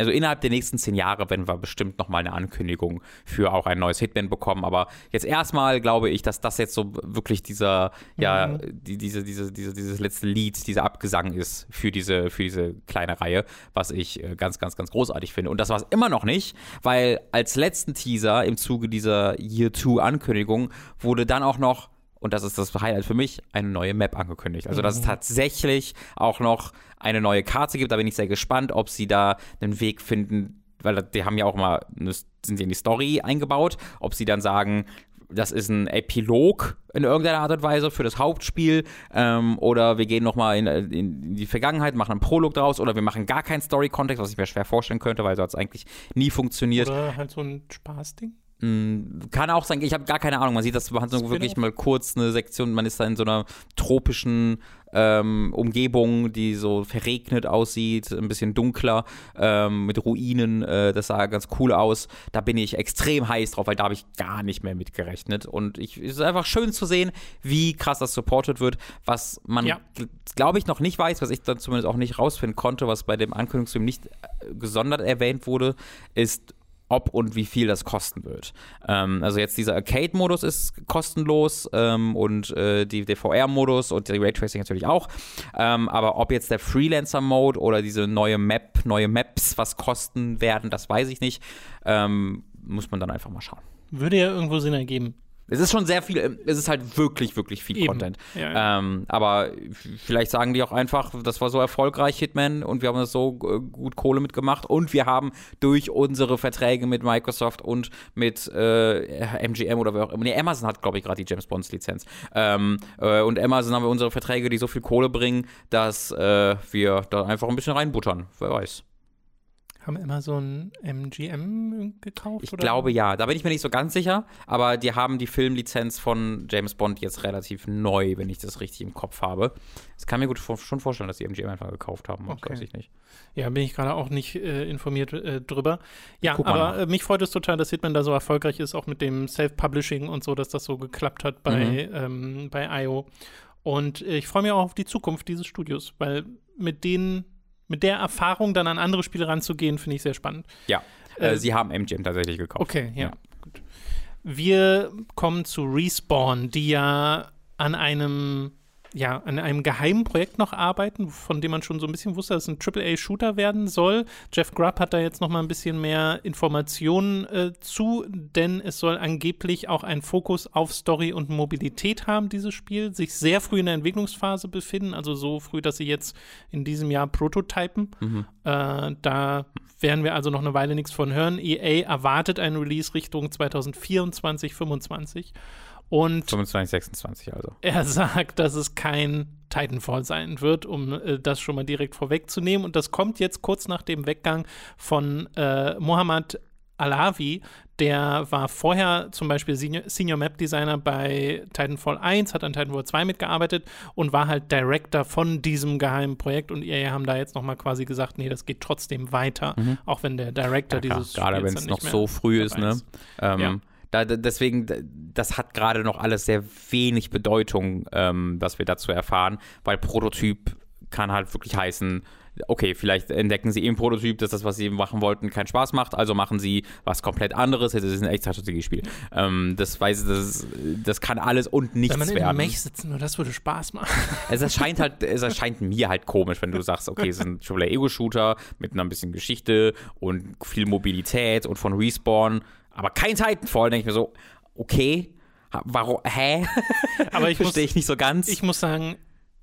Speaker 2: also innerhalb der nächsten zehn Jahre werden wir bestimmt nochmal eine Ankündigung für auch ein neues Hitman bekommen. Aber jetzt erstmal glaube ich, dass das jetzt so wirklich dieser, mhm. ja, die, diese, diese, diese, dieses letzte Lied, dieser Abgesang ist für diese, für diese kleine Reihe, was ich äh, ganz, ganz, ganz großartig finde. Und das war es immer noch nicht, weil als letzten Teaser im Zuge dieser Year 2 Ankündigung wurde dann auch noch und das ist das Highlight für mich, eine neue Map angekündigt. Also, dass es mhm. tatsächlich auch noch eine neue Karte gibt. Da bin ich sehr gespannt, ob sie da einen Weg finden, weil die haben ja auch mal, sind sie in die Story eingebaut, ob sie dann sagen, das ist ein Epilog in irgendeiner Art und Weise für das Hauptspiel ähm, oder wir gehen nochmal in, in die Vergangenheit, machen einen Prolog draus oder wir machen gar keinen Story-Kontext, was ich mir schwer vorstellen könnte, weil so hat es eigentlich nie funktioniert.
Speaker 1: Oder halt so ein Spaßding.
Speaker 2: Mm, Kann auch sein, ich habe gar keine Ahnung. Man sieht das, man hat so wirklich mal kurz eine Sektion, man ist da in so einer tropischen ähm, Umgebung, die so verregnet aussieht, ein bisschen dunkler, ähm, mit Ruinen, äh, das sah ganz cool aus. Da bin ich extrem heiß drauf, weil da habe ich gar nicht mehr mit gerechnet. Und ich, es ist einfach schön zu sehen, wie krass das supported wird, was man,
Speaker 1: Ja.
Speaker 2: glaube ich, noch nicht weiß, was ich dann zumindest auch nicht rausfinden konnte, was bei dem Ankündigungsfilm nicht äh, gesondert erwähnt wurde, ist ob und wie viel das kosten wird. Ähm, also jetzt dieser Arcade-Modus ist kostenlos ähm, und äh, die, der VR-Modus und der Raytracing natürlich auch. Ähm, aber ob jetzt der Freelancer-Mode oder diese neue Map, neue Maps was kosten werden, das weiß ich nicht. Ähm, muss man dann einfach mal schauen.
Speaker 1: Würde ja irgendwo Sinn ergeben.
Speaker 2: Es ist schon sehr viel, es ist halt wirklich, wirklich viel
Speaker 1: Eben.
Speaker 2: Content.
Speaker 1: Ja, ja.
Speaker 2: Ähm, aber vielleicht sagen die auch einfach, das war so erfolgreich, Hitman, und wir haben das so äh, gut Kohle mitgemacht und wir haben durch unsere Verträge mit Microsoft und mit äh, MGM oder wer auch immer, nee, Amazon hat, glaube ich, gerade die James Bonds Lizenz. Ähm, äh, und Amazon haben wir unsere Verträge, die so viel Kohle bringen, dass äh, wir da einfach ein bisschen reinbuttern. Wer weiß.
Speaker 1: Haben Amazon MGM gekauft?
Speaker 2: Ich
Speaker 1: oder?
Speaker 2: glaube ja. Da bin ich mir nicht so ganz sicher, aber die haben die Filmlizenz von James Bond jetzt relativ neu, wenn ich das richtig im Kopf habe. Das kann mir gut schon vorstellen, dass die MGM einfach gekauft haben. Das
Speaker 1: Okay.
Speaker 2: weiß ich nicht.
Speaker 1: Ja, bin ich gerade auch nicht äh, informiert äh, drüber. Ja, aber
Speaker 2: nach.
Speaker 1: äh, mich freut es total, dass Hitman da so erfolgreich ist, auch mit dem Self-Publishing und so, dass das so geklappt hat bei,
Speaker 2: Mhm.
Speaker 1: ähm, bei IO. Und äh, ich freue mich auch auf die Zukunft dieses Studios, weil mit denen, mit der Erfahrung dann an andere Spiele ranzugehen, finde ich sehr spannend.
Speaker 2: Ja, äh,
Speaker 1: Äh,
Speaker 2: sie haben MGM tatsächlich gekauft.
Speaker 1: Okay, ja.
Speaker 2: Ja.
Speaker 1: Gut. Wir kommen zu Respawn, die ja an einem, ja, an einem geheimen Projekt noch arbeiten, von dem man schon so ein bisschen wusste, dass es ein AAA-Shooter werden soll. Jeff Grubb hat da jetzt noch mal ein bisschen mehr Informationen äh, zu, denn es soll angeblich auch einen Fokus auf Story und Mobilität haben, dieses Spiel, sich sehr früh in der Entwicklungsphase befinden, also so früh, dass sie jetzt in diesem Jahr prototypen.
Speaker 2: Mhm.
Speaker 1: Äh, da werden wir also noch eine Weile nichts von hören. EA erwartet einen Release Richtung 2024, 2025. Und
Speaker 2: 25, 26 also.
Speaker 1: er sagt, dass es kein Titanfall sein wird, um äh, das schon mal direkt vorwegzunehmen. Und das kommt jetzt kurz nach dem Weggang von äh, Mohammad Alavi. Der war vorher zum Beispiel Senior, Senior Map Designer bei Titanfall 1, hat an Titanfall 2 mitgearbeitet und war halt Director von diesem geheimen Projekt. Und ihr haben da jetzt nochmal quasi gesagt, nee, das geht trotzdem weiter, auch wenn der Director
Speaker 2: Mhm. Ja, klar,
Speaker 1: dieses
Speaker 2: gerade
Speaker 1: Spiels
Speaker 2: wenn es noch so früh ist, ne? Ähm,
Speaker 1: Ja.
Speaker 2: Da, deswegen, da- das hat gerade noch alles sehr wenig Bedeutung, ähm, was wir dazu erfahren, weil Prototyp kann halt wirklich heißen, okay, vielleicht entdecken sie im Prototyp, dass das, was sie machen wollten, keinen Spaß macht, also machen sie was komplett anderes. Es ist ein extra Strategiespiel. Ähm, das weiß das, das kann alles und nichts
Speaker 1: Wenn man in
Speaker 2: werden.
Speaker 1: Mech sitzen, nur das würde Spaß machen.
Speaker 2: Es erscheint halt, es erscheint mir halt komisch, wenn du sagst, okay, es ist ein AAA Ego-Shooter mit einer bisschen Geschichte und viel Mobilität und von Respawn, aber kein Titanfall, denke ich mir so, okay, warum, hä?
Speaker 1: Aber ich
Speaker 2: Verstehe ich nicht so ganz.
Speaker 1: ich muss sagen,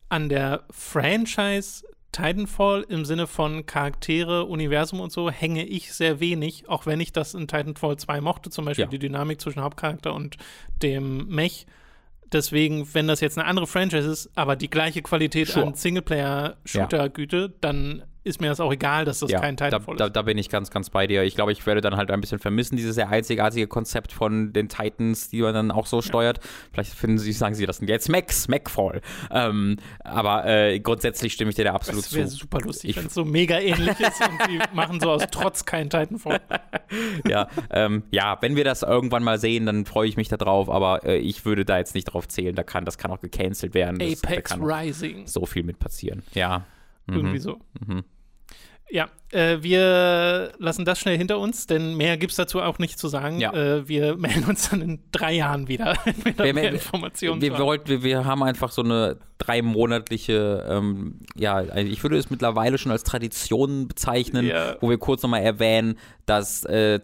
Speaker 1: an der Franchise Titanfall im Sinne von Charaktere, Universum und so hänge ich sehr wenig, auch wenn ich das in Titanfall 2 mochte, zum Beispiel
Speaker 2: Ja.
Speaker 1: die Dynamik zwischen Hauptcharakter und dem Mech. Deswegen, wenn das jetzt eine andere Franchise ist, aber die gleiche Qualität
Speaker 2: Sure.
Speaker 1: an Singleplayer-Shooter-Güte, dann ist mir das auch egal, dass das
Speaker 2: ja,
Speaker 1: kein
Speaker 2: da,
Speaker 1: Titanfall
Speaker 2: da,
Speaker 1: ist.
Speaker 2: da bin ich ganz, ganz bei dir. Ich glaube, ich werde dann halt ein bisschen vermissen, dieses sehr einzigartige Konzept von den Titans, die man dann auch so steuert. Vielleicht finden sie, sagen sie das sind jetzt Max, Macfall. Ähm, aber äh, grundsätzlich stimme ich dir da absolut
Speaker 1: Das wäre
Speaker 2: zu.
Speaker 1: super lustig, wenn es so mega ähnlich ist und die machen so aus Trotz kein Titanfall.
Speaker 2: ja, ähm, ja, wenn wir das irgendwann mal sehen, dann freue ich mich da drauf, aber äh, ich würde da jetzt nicht drauf zählen. Da kann, das kann auch gecancelt werden. Das, da
Speaker 1: Apex
Speaker 2: auch
Speaker 1: Rising.
Speaker 2: so viel mit passieren. Ja. Mhm.
Speaker 1: Irgendwie so.
Speaker 2: Mhm.
Speaker 1: Ja, äh, wir lassen das schnell hinter uns, denn mehr gibt es dazu auch nicht zu sagen.
Speaker 2: Ja.
Speaker 1: Äh, wir melden uns dann in drei Jahren wieder, wenn wir mehr Informationen
Speaker 2: Wir, wollten, wir, wir haben einfach so eine dreimonatliche, ähm, ja, also ich würde es mittlerweile schon als Tradition bezeichnen,
Speaker 1: Ja.
Speaker 2: wo wir kurz nochmal erwähnen, dass äh,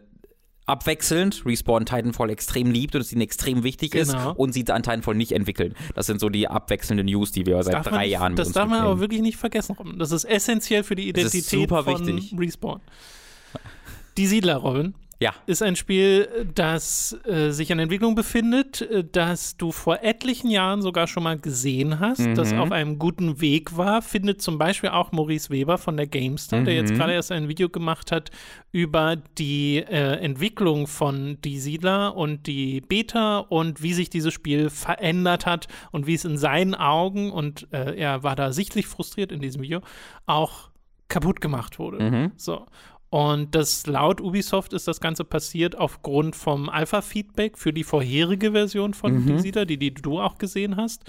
Speaker 2: abwechselnd Respawn Titanfall extrem liebt und es ihnen extrem wichtig ist
Speaker 1: Genau.
Speaker 2: und sie an Titanfall nicht entwickeln. Das sind so die abwechselnden News, die wir seit
Speaker 1: Darf man
Speaker 2: drei
Speaker 1: nicht,
Speaker 2: Jahren
Speaker 1: Das darf man aber wirklich nicht vergessen, Robin. Das ist essentiell für die
Speaker 2: Das ist
Speaker 1: Identität
Speaker 2: super
Speaker 1: von
Speaker 2: wichtig.
Speaker 1: Respawn. Die Siedler, Robin.
Speaker 2: Ja.
Speaker 1: ist ein Spiel, das äh, sich in Entwicklung befindet, äh, das du vor etlichen Jahren sogar schon mal gesehen hast,
Speaker 2: Mhm.
Speaker 1: das auf einem guten Weg war, findet zum Beispiel auch Maurice Weber von der GameStar, der jetzt
Speaker 2: Mhm.
Speaker 1: gerade erst ein Video gemacht hat über die äh, Entwicklung von Die Siedler und die Beta und wie sich dieses Spiel verändert hat und wie es in seinen Augen, und äh, er war da sichtlich frustriert in diesem Video, auch kaputt gemacht wurde.
Speaker 2: Mhm.
Speaker 1: So. Und das laut Ubisoft ist das Ganze passiert aufgrund vom Alpha-Feedback für die vorherige Version von
Speaker 2: Mhm.
Speaker 1: Siedler, die, die du auch gesehen hast.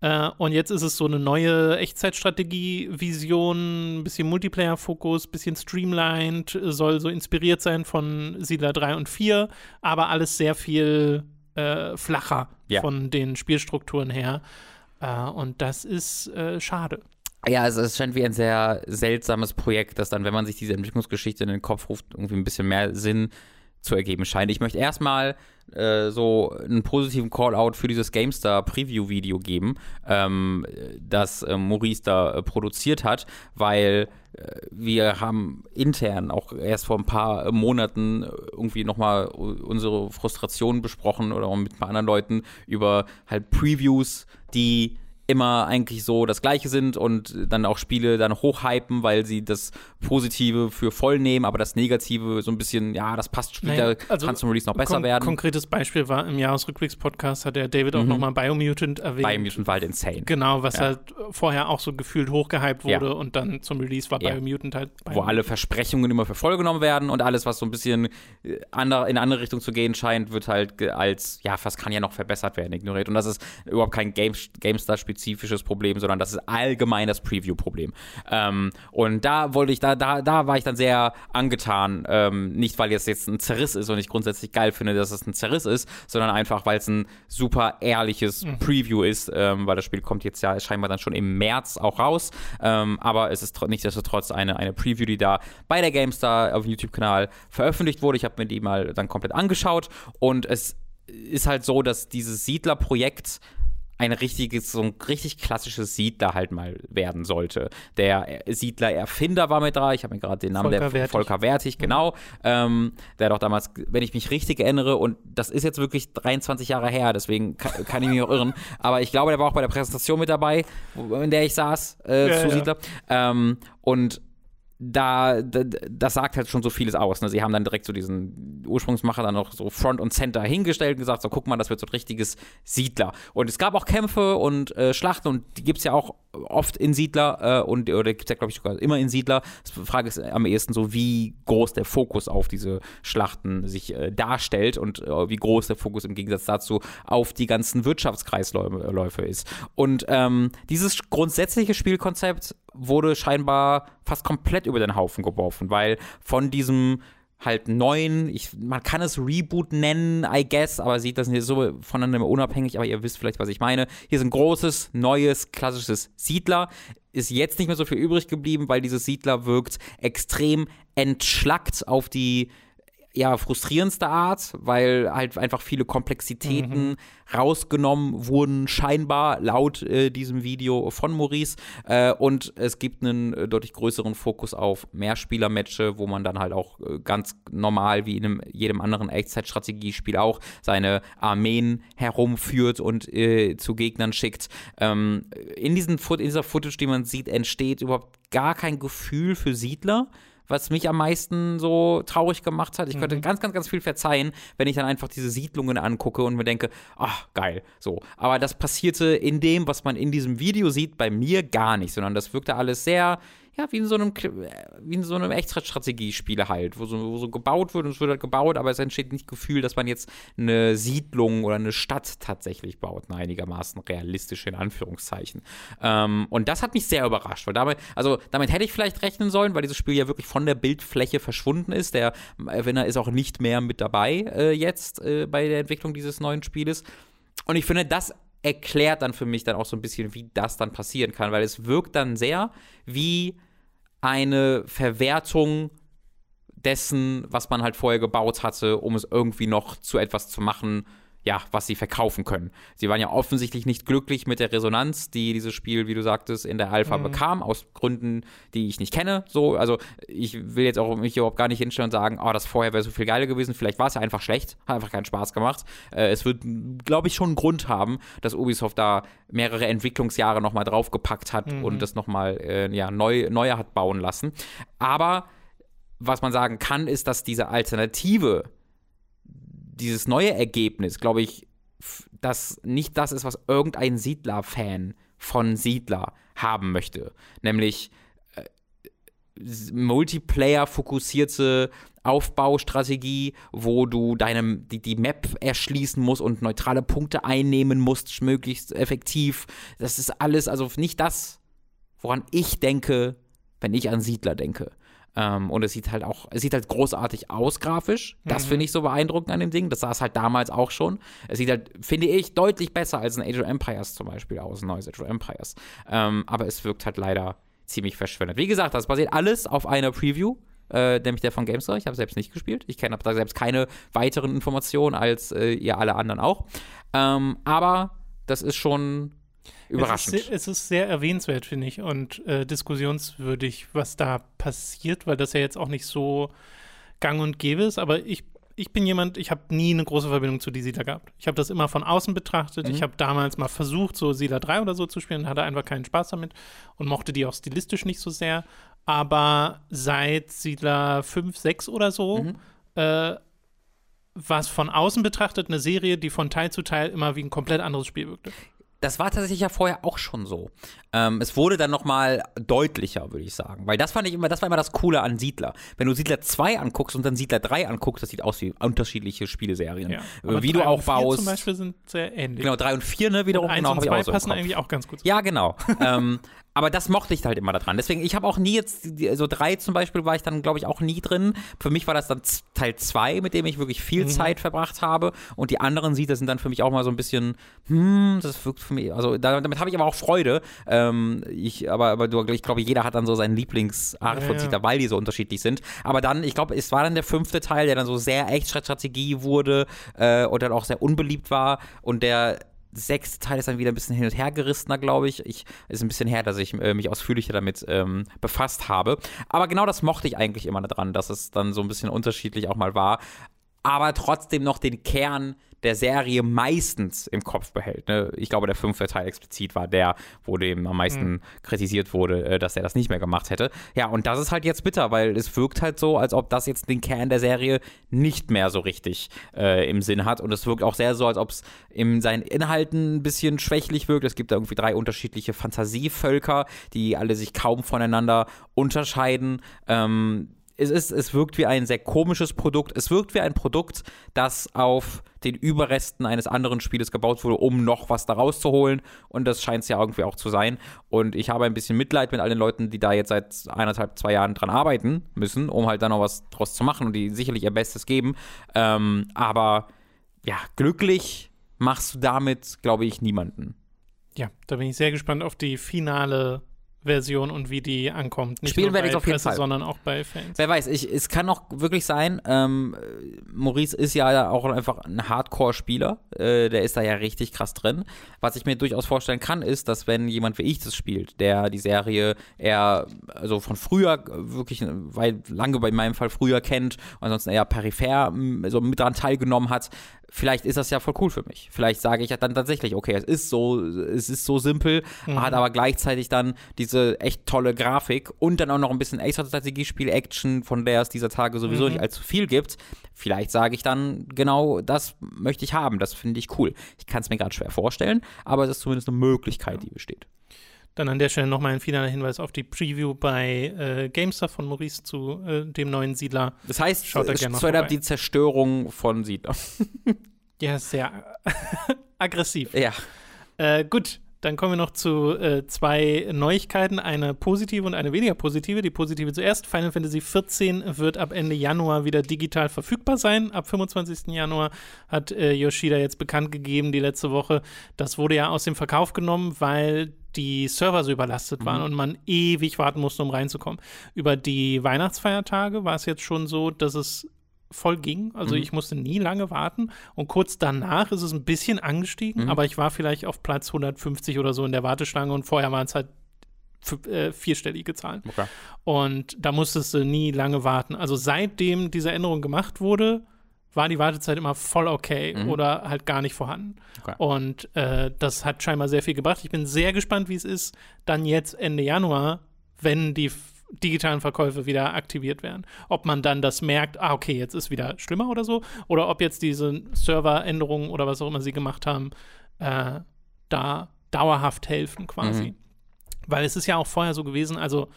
Speaker 1: Äh, und jetzt ist es so eine neue Echtzeitstrategie-Vision, ein bisschen Multiplayer-Fokus, bisschen streamlined, soll so inspiriert sein von Siedler 3 und 4, aber alles sehr viel äh, flacher
Speaker 2: Ja.
Speaker 1: von den Spielstrukturen her. Äh, und das ist äh, schade.
Speaker 2: Ja, also es scheint wie ein sehr seltsames Projekt, das dann, wenn man sich diese Entwicklungsgeschichte in den Kopf ruft, irgendwie ein bisschen mehr Sinn zu ergeben scheint. Ich möchte erstmal äh, so einen positiven Call-out für dieses GameStar Preview-Video geben, ähm, das äh, Maurice da äh, produziert hat, weil äh, wir haben intern auch erst vor ein paar Monaten irgendwie nochmal unsere Frustration besprochen oder auch mit ein paar anderen Leuten über halt Previews, die immer eigentlich so das Gleiche sind und dann auch Spiele dann hochhypen, weil sie das Positive für voll nehmen, aber das Negative so ein bisschen, ja, das passt später,
Speaker 1: Naja, also
Speaker 2: kann zum Release noch besser
Speaker 1: Kon
Speaker 2: werden.
Speaker 1: Konkretes Beispiel war im Jahresrückblicks-Podcast hat der David auch
Speaker 2: Mhm.
Speaker 1: nochmal Biomutant erwähnt.
Speaker 2: Biomutant war halt insane.
Speaker 1: Genau, was
Speaker 2: Ja.
Speaker 1: halt vorher auch so gefühlt hochgehypt
Speaker 2: Ja.
Speaker 1: wurde und dann zum Release war
Speaker 2: Ja.
Speaker 1: Biomutant halt
Speaker 2: wo alle Versprechungen immer für voll genommen werden und alles, was so ein bisschen äh, in eine andere Richtung zu gehen scheint, wird halt als, ja, was kann ja noch verbessert werden, ignoriert. Und das ist überhaupt kein Game, GameStar-spezifisches Problem, sondern das ist allgemein das Preview-Problem. Ähm, und da wollte ich, da, da, da war ich dann sehr angetan, ähm, nicht weil es jetzt ein Zerriss ist und ich grundsätzlich geil finde, dass es ein Zerriss ist, sondern einfach, weil es ein super ehrliches Preview ist, ähm, weil das Spiel kommt jetzt ja scheinbar dann schon im März auch raus, ähm, aber es ist tr- nichtsdestotrotz eine, eine Preview, die da bei der GameStar auf dem YouTube-Kanal veröffentlicht wurde. Ich habe mir die mal dann komplett angeschaut und es ist halt so, dass dieses Siedler-Projekt ein richtiges, so ein richtig klassisches Siedler halt mal werden sollte. Der Siedler-Erfinder war mit da, ich habe mir gerade den Namen
Speaker 1: Volker
Speaker 2: der
Speaker 1: Wertig.
Speaker 2: Volker Wertig, genau. Ähm, der auch damals, wenn ich mich richtig erinnere, und das ist jetzt wirklich 23 Jahre her, deswegen kann, kann ich mich auch irren, aber ich glaube, der war auch bei der Präsentation mit dabei, in der ich saß, äh,
Speaker 1: Ja,
Speaker 2: zu
Speaker 1: ja.
Speaker 2: Siedler. Ähm, und da, da, das sagt halt schon so vieles aus. Ne? Sie haben dann direkt so diesen Ursprungsmacher dann noch so Front und Center hingestellt und gesagt, so guck mal, das wird so ein richtiges Siedler. Und es gab auch Kämpfe und äh, Schlachten und die gibt es ja auch oft in Siedler äh, und oder gibt es ja, glaube ich, sogar immer in Siedler. Die Frage ist am ehesten so, wie groß der Fokus auf diese Schlachten sich äh, darstellt und äh, wie groß der Fokus im Gegensatz dazu auf die ganzen Wirtschaftskreisläufe ist. Und ähm, dieses grundsätzliche Spielkonzept wurde scheinbar fast komplett über den Haufen geworfen, weil von diesem halt neuen, ich, man kann es Reboot nennen, I guess, aber sieht das nicht so voneinander unabhängig, aber ihr wisst vielleicht, was ich meine. Hier ist ein großes, neues, klassisches Siedler. Ist jetzt nicht mehr so viel übrig geblieben, weil dieses Siedler wirkt extrem entschlackt auf die ja, frustrierendste Art, weil halt einfach viele Komplexitäten rausgenommen wurden, scheinbar laut äh, diesem Video von Maurice. Äh, und es gibt einen äh, deutlich größeren Fokus auf Mehrspieler-Matches, wo man dann halt auch äh, ganz normal wie in einem, jedem anderen Echtzeitstrategiespiel auch seine Armeen herumführt und äh, zu Gegnern schickt. Ähm, in, diesen, in dieser Footage, die man sieht, entsteht überhaupt gar kein Gefühl für Siedler was mich am meisten so traurig gemacht hat. Ich könnte ganz, ganz, ganz viel verzeihen, wenn ich dann einfach diese Siedlungen angucke und mir denke, ach, geil, so. Aber das passierte in dem, was man in diesem Video sieht, bei mir gar nicht, sondern das wirkte alles sehr, ja, wie in so einem, wie in so einem Extra-Strategiespiel halt, wo so, wo so gebaut wird und es wird halt gebaut, aber es entsteht nicht Gefühl, dass man jetzt eine Siedlung oder eine Stadt tatsächlich baut, eine einigermaßen realistische in Anführungszeichen. Ähm, und das hat mich sehr überrascht, weil damit, also damit hätte ich vielleicht rechnen sollen, weil dieses Spiel ja wirklich von der Bildfläche verschwunden ist. Der Erwinner ist auch nicht mehr mit dabei äh, jetzt äh, bei der Entwicklung dieses neuen Spieles. Und ich finde, das erklärt dann für mich dann auch so ein bisschen, wie das dann passieren kann, weil es wirkt dann sehr wie eine Verwertung dessen, was man halt vorher gebaut hatte, um es irgendwie noch zu etwas zu machen, ja, was sie verkaufen können. Sie waren ja offensichtlich nicht glücklich mit der Resonanz, die dieses Spiel, wie du sagtest, in der Alpha mhm. bekam, aus Gründen, die ich nicht kenne. So, also ich will jetzt auch mich überhaupt gar nicht hinstellen und sagen, oh, das vorher wäre so viel geiler gewesen. Vielleicht war es ja einfach schlecht, hat einfach keinen Spaß gemacht. Äh, es wird, glaube ich, schon einen Grund haben, dass Ubisoft da mehrere Entwicklungsjahre nochmal draufgepackt hat mhm. und das nochmal äh, ja, neu, neuer hat bauen lassen. Aber was man sagen kann, ist, dass diese Alternative dieses neue Ergebnis, glaube ich, das nicht das ist, was irgendein Siedler-Fan von Siedler haben möchte. Nämlich äh, Multiplayer-fokussierte Aufbaustrategie, wo du deine, die, die Map erschließen musst und neutrale Punkte einnehmen musst, möglichst effektiv. Das ist alles, also nicht das, woran ich denke, wenn ich an Siedler denke. Ähm, und es sieht halt auch, es sieht halt großartig aus grafisch. Das mhm. finde ich so beeindruckend an dem Ding. Das sah es halt damals auch schon. Es sieht halt, finde ich, deutlich besser als ein Age of Empires zum Beispiel aus, ein neues Age of Empires. Ähm, aber es wirkt halt leider ziemlich verschwendet. Wie gesagt, das basiert alles auf einer Preview. Äh, nämlich der von GameStar. Ich habe selbst nicht gespielt. Ich kenne da selbst keine weiteren Informationen als äh, ihr alle anderen auch. Ähm, aber das ist schon Überraschend.
Speaker 1: Es ist, es ist sehr erwähnenswert, finde ich, und äh, diskussionswürdig, was da passiert, weil das ja jetzt auch nicht so gang und gäbe ist. Aber ich, ich bin jemand, ich habe nie eine große Verbindung zu die Siedler gehabt. Ich habe das immer von außen betrachtet. Mhm. Ich habe damals mal versucht, so Siedler 3 oder so zu spielen, hatte einfach keinen Spaß damit und mochte die auch stilistisch nicht so sehr. Aber seit Siedler 5, 6 oder so, mhm. äh, war es von außen betrachtet eine Serie, die von Teil zu Teil immer wie ein komplett anderes Spiel wirkte
Speaker 2: das war tatsächlich ja vorher auch schon so. Ähm, es wurde dann noch mal deutlicher, würde ich sagen. Weil das fand ich immer, das war immer das Coole an Siedler. Wenn du Siedler 2 anguckst und dann Siedler 3 anguckst, das sieht aus wie unterschiedliche Spieleserien. Ja. Äh, wie du auch baust.
Speaker 1: zum Beispiel sind sehr ähnlich.
Speaker 2: Genau, 3 und 4, ne, wiederum. Und
Speaker 1: 1
Speaker 2: genau,
Speaker 1: und 2 passen eigentlich auch ganz gut.
Speaker 2: Ja, genau. ähm, aber das mochte ich halt immer daran. Deswegen, ich habe auch nie jetzt, so also drei zum Beispiel war ich dann, glaube ich, auch nie drin. Für mich war das dann Teil zwei, mit dem ich wirklich viel mhm. Zeit verbracht habe. Und die anderen Siedler sind dann für mich auch mal so ein bisschen, hm, das wirkt für mich, also damit habe ich aber auch Freude. Ähm, ich, aber, aber du, ich glaube, jeder hat dann so seinen Lieblingsart ja, von Siedler, ja. weil die so unterschiedlich sind. Aber dann, ich glaube, es war dann der fünfte Teil, der dann so sehr Echtstrategie wurde äh, und dann auch sehr unbeliebt war und der sechste Teil ist dann wieder ein bisschen hin und her gerissener, glaube ich. ich. Ist ein bisschen her, dass ich äh, mich ausführlicher damit ähm, befasst habe. Aber genau das mochte ich eigentlich immer daran, dass es dann so ein bisschen unterschiedlich auch mal war. Aber trotzdem noch den Kern der Serie meistens im Kopf behält. Ne? Ich glaube, der fünfte Teil explizit war der, wo dem am meisten mhm. kritisiert wurde, äh, dass er das nicht mehr gemacht hätte. Ja, und das ist halt jetzt bitter, weil es wirkt halt so, als ob das jetzt den Kern der Serie nicht mehr so richtig äh, im Sinn hat. Und es wirkt auch sehr so, als ob es in seinen Inhalten ein bisschen schwächlich wirkt. Es gibt da irgendwie drei unterschiedliche Fantasievölker, die alle sich kaum voneinander unterscheiden. Ähm, es, ist, es wirkt wie ein sehr komisches Produkt. Es wirkt wie ein Produkt, das auf den Überresten eines anderen Spieles gebaut wurde, um noch was da rauszuholen. Und das scheint es ja irgendwie auch zu sein. Und ich habe ein bisschen Mitleid mit all den Leuten, die da jetzt seit eineinhalb, zwei Jahren dran arbeiten müssen, um halt da noch was draus zu machen und die sicherlich ihr Bestes geben. Ähm, aber ja, glücklich machst du damit, glaube ich, niemanden.
Speaker 1: Ja, da bin ich sehr gespannt auf die finale Version und wie die ankommt.
Speaker 2: Nicht Spielen werde ich auf jeden Presse, Fall.
Speaker 1: sondern auch bei Fans.
Speaker 2: Wer weiß, ich, es kann auch wirklich sein, ähm, Maurice ist ja auch einfach ein Hardcore-Spieler, äh, der ist da ja richtig krass drin. Was ich mir durchaus vorstellen kann, ist, dass wenn jemand wie ich das spielt, der die Serie eher, also von früher wirklich, weil lange bei meinem Fall früher kennt, ansonsten eher peripher so mit dran teilgenommen hat, vielleicht ist das ja voll cool für mich. Vielleicht sage ich ja dann tatsächlich, okay, es ist so, es ist so simpel, mhm. hat aber gleichzeitig dann diese echt tolle Grafik und dann auch noch ein bisschen extra Strategiespiel-Action, von der es dieser Tage sowieso mhm. nicht allzu viel gibt. Vielleicht sage ich dann, genau das möchte ich haben, das finde ich cool. Ich kann es mir gerade schwer vorstellen, aber es ist zumindest eine Möglichkeit, die besteht.
Speaker 1: Dann an der Stelle nochmal ein finaler Hinweis auf die Preview bei äh, GameStar von Maurice zu äh, dem neuen Siedler.
Speaker 2: Das heißt, schaut da gerne mal die Zerstörung von Siedler.
Speaker 1: ja, sehr aggressiv.
Speaker 2: Ja.
Speaker 1: Äh, gut, dann kommen wir noch zu äh, zwei Neuigkeiten, eine positive und eine weniger positive. Die positive zuerst. Final Fantasy XIV wird ab Ende Januar wieder digital verfügbar sein. Ab 25. Januar hat äh, Yoshida jetzt bekannt gegeben, die letzte Woche. Das wurde ja aus dem Verkauf genommen, weil die Server so überlastet waren mhm. und man ewig warten musste, um reinzukommen. Über die Weihnachtsfeiertage war es jetzt schon so, dass es voll ging. Also
Speaker 2: Mhm.
Speaker 1: ich musste nie lange warten. Und kurz danach ist es ein bisschen angestiegen,
Speaker 2: Mhm.
Speaker 1: aber ich war vielleicht auf Platz 150 oder so in der Warteschlange und vorher waren es halt äh, vierstellige Zahlen.
Speaker 2: Okay.
Speaker 1: Und da musstest du nie lange warten. Also seitdem diese Änderung gemacht wurde, war die Wartezeit immer voll okay
Speaker 2: Mhm.
Speaker 1: oder halt gar nicht vorhanden.
Speaker 2: Okay.
Speaker 1: Und äh, das hat scheinbar sehr viel gebracht. Ich bin sehr gespannt, wie es ist, dann jetzt Ende Januar, wenn die digitalen Verkäufe wieder aktiviert werden. Ob man dann das merkt, ah, okay, jetzt ist wieder schlimmer oder so, oder ob jetzt diese Serveränderungen oder was auch immer sie gemacht haben, äh, da dauerhaft helfen quasi.
Speaker 2: Mhm.
Speaker 1: Weil es ist ja auch vorher so gewesen, also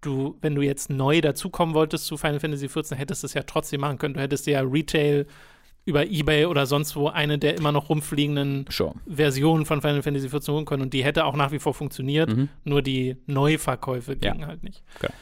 Speaker 1: du, wenn du jetzt neu dazukommen wolltest zu Final Fantasy XIV, hättest du es ja trotzdem machen können. Du hättest ja Retail über Ebay oder sonst wo eine der immer noch rumfliegenden
Speaker 2: Sure.
Speaker 1: Versionen von Final Fantasy XIV holen können und die hätte auch nach wie vor funktioniert,
Speaker 2: Mhm.
Speaker 1: nur die Neuverkäufe
Speaker 2: Ja.
Speaker 1: gingen halt nicht.
Speaker 2: Okay.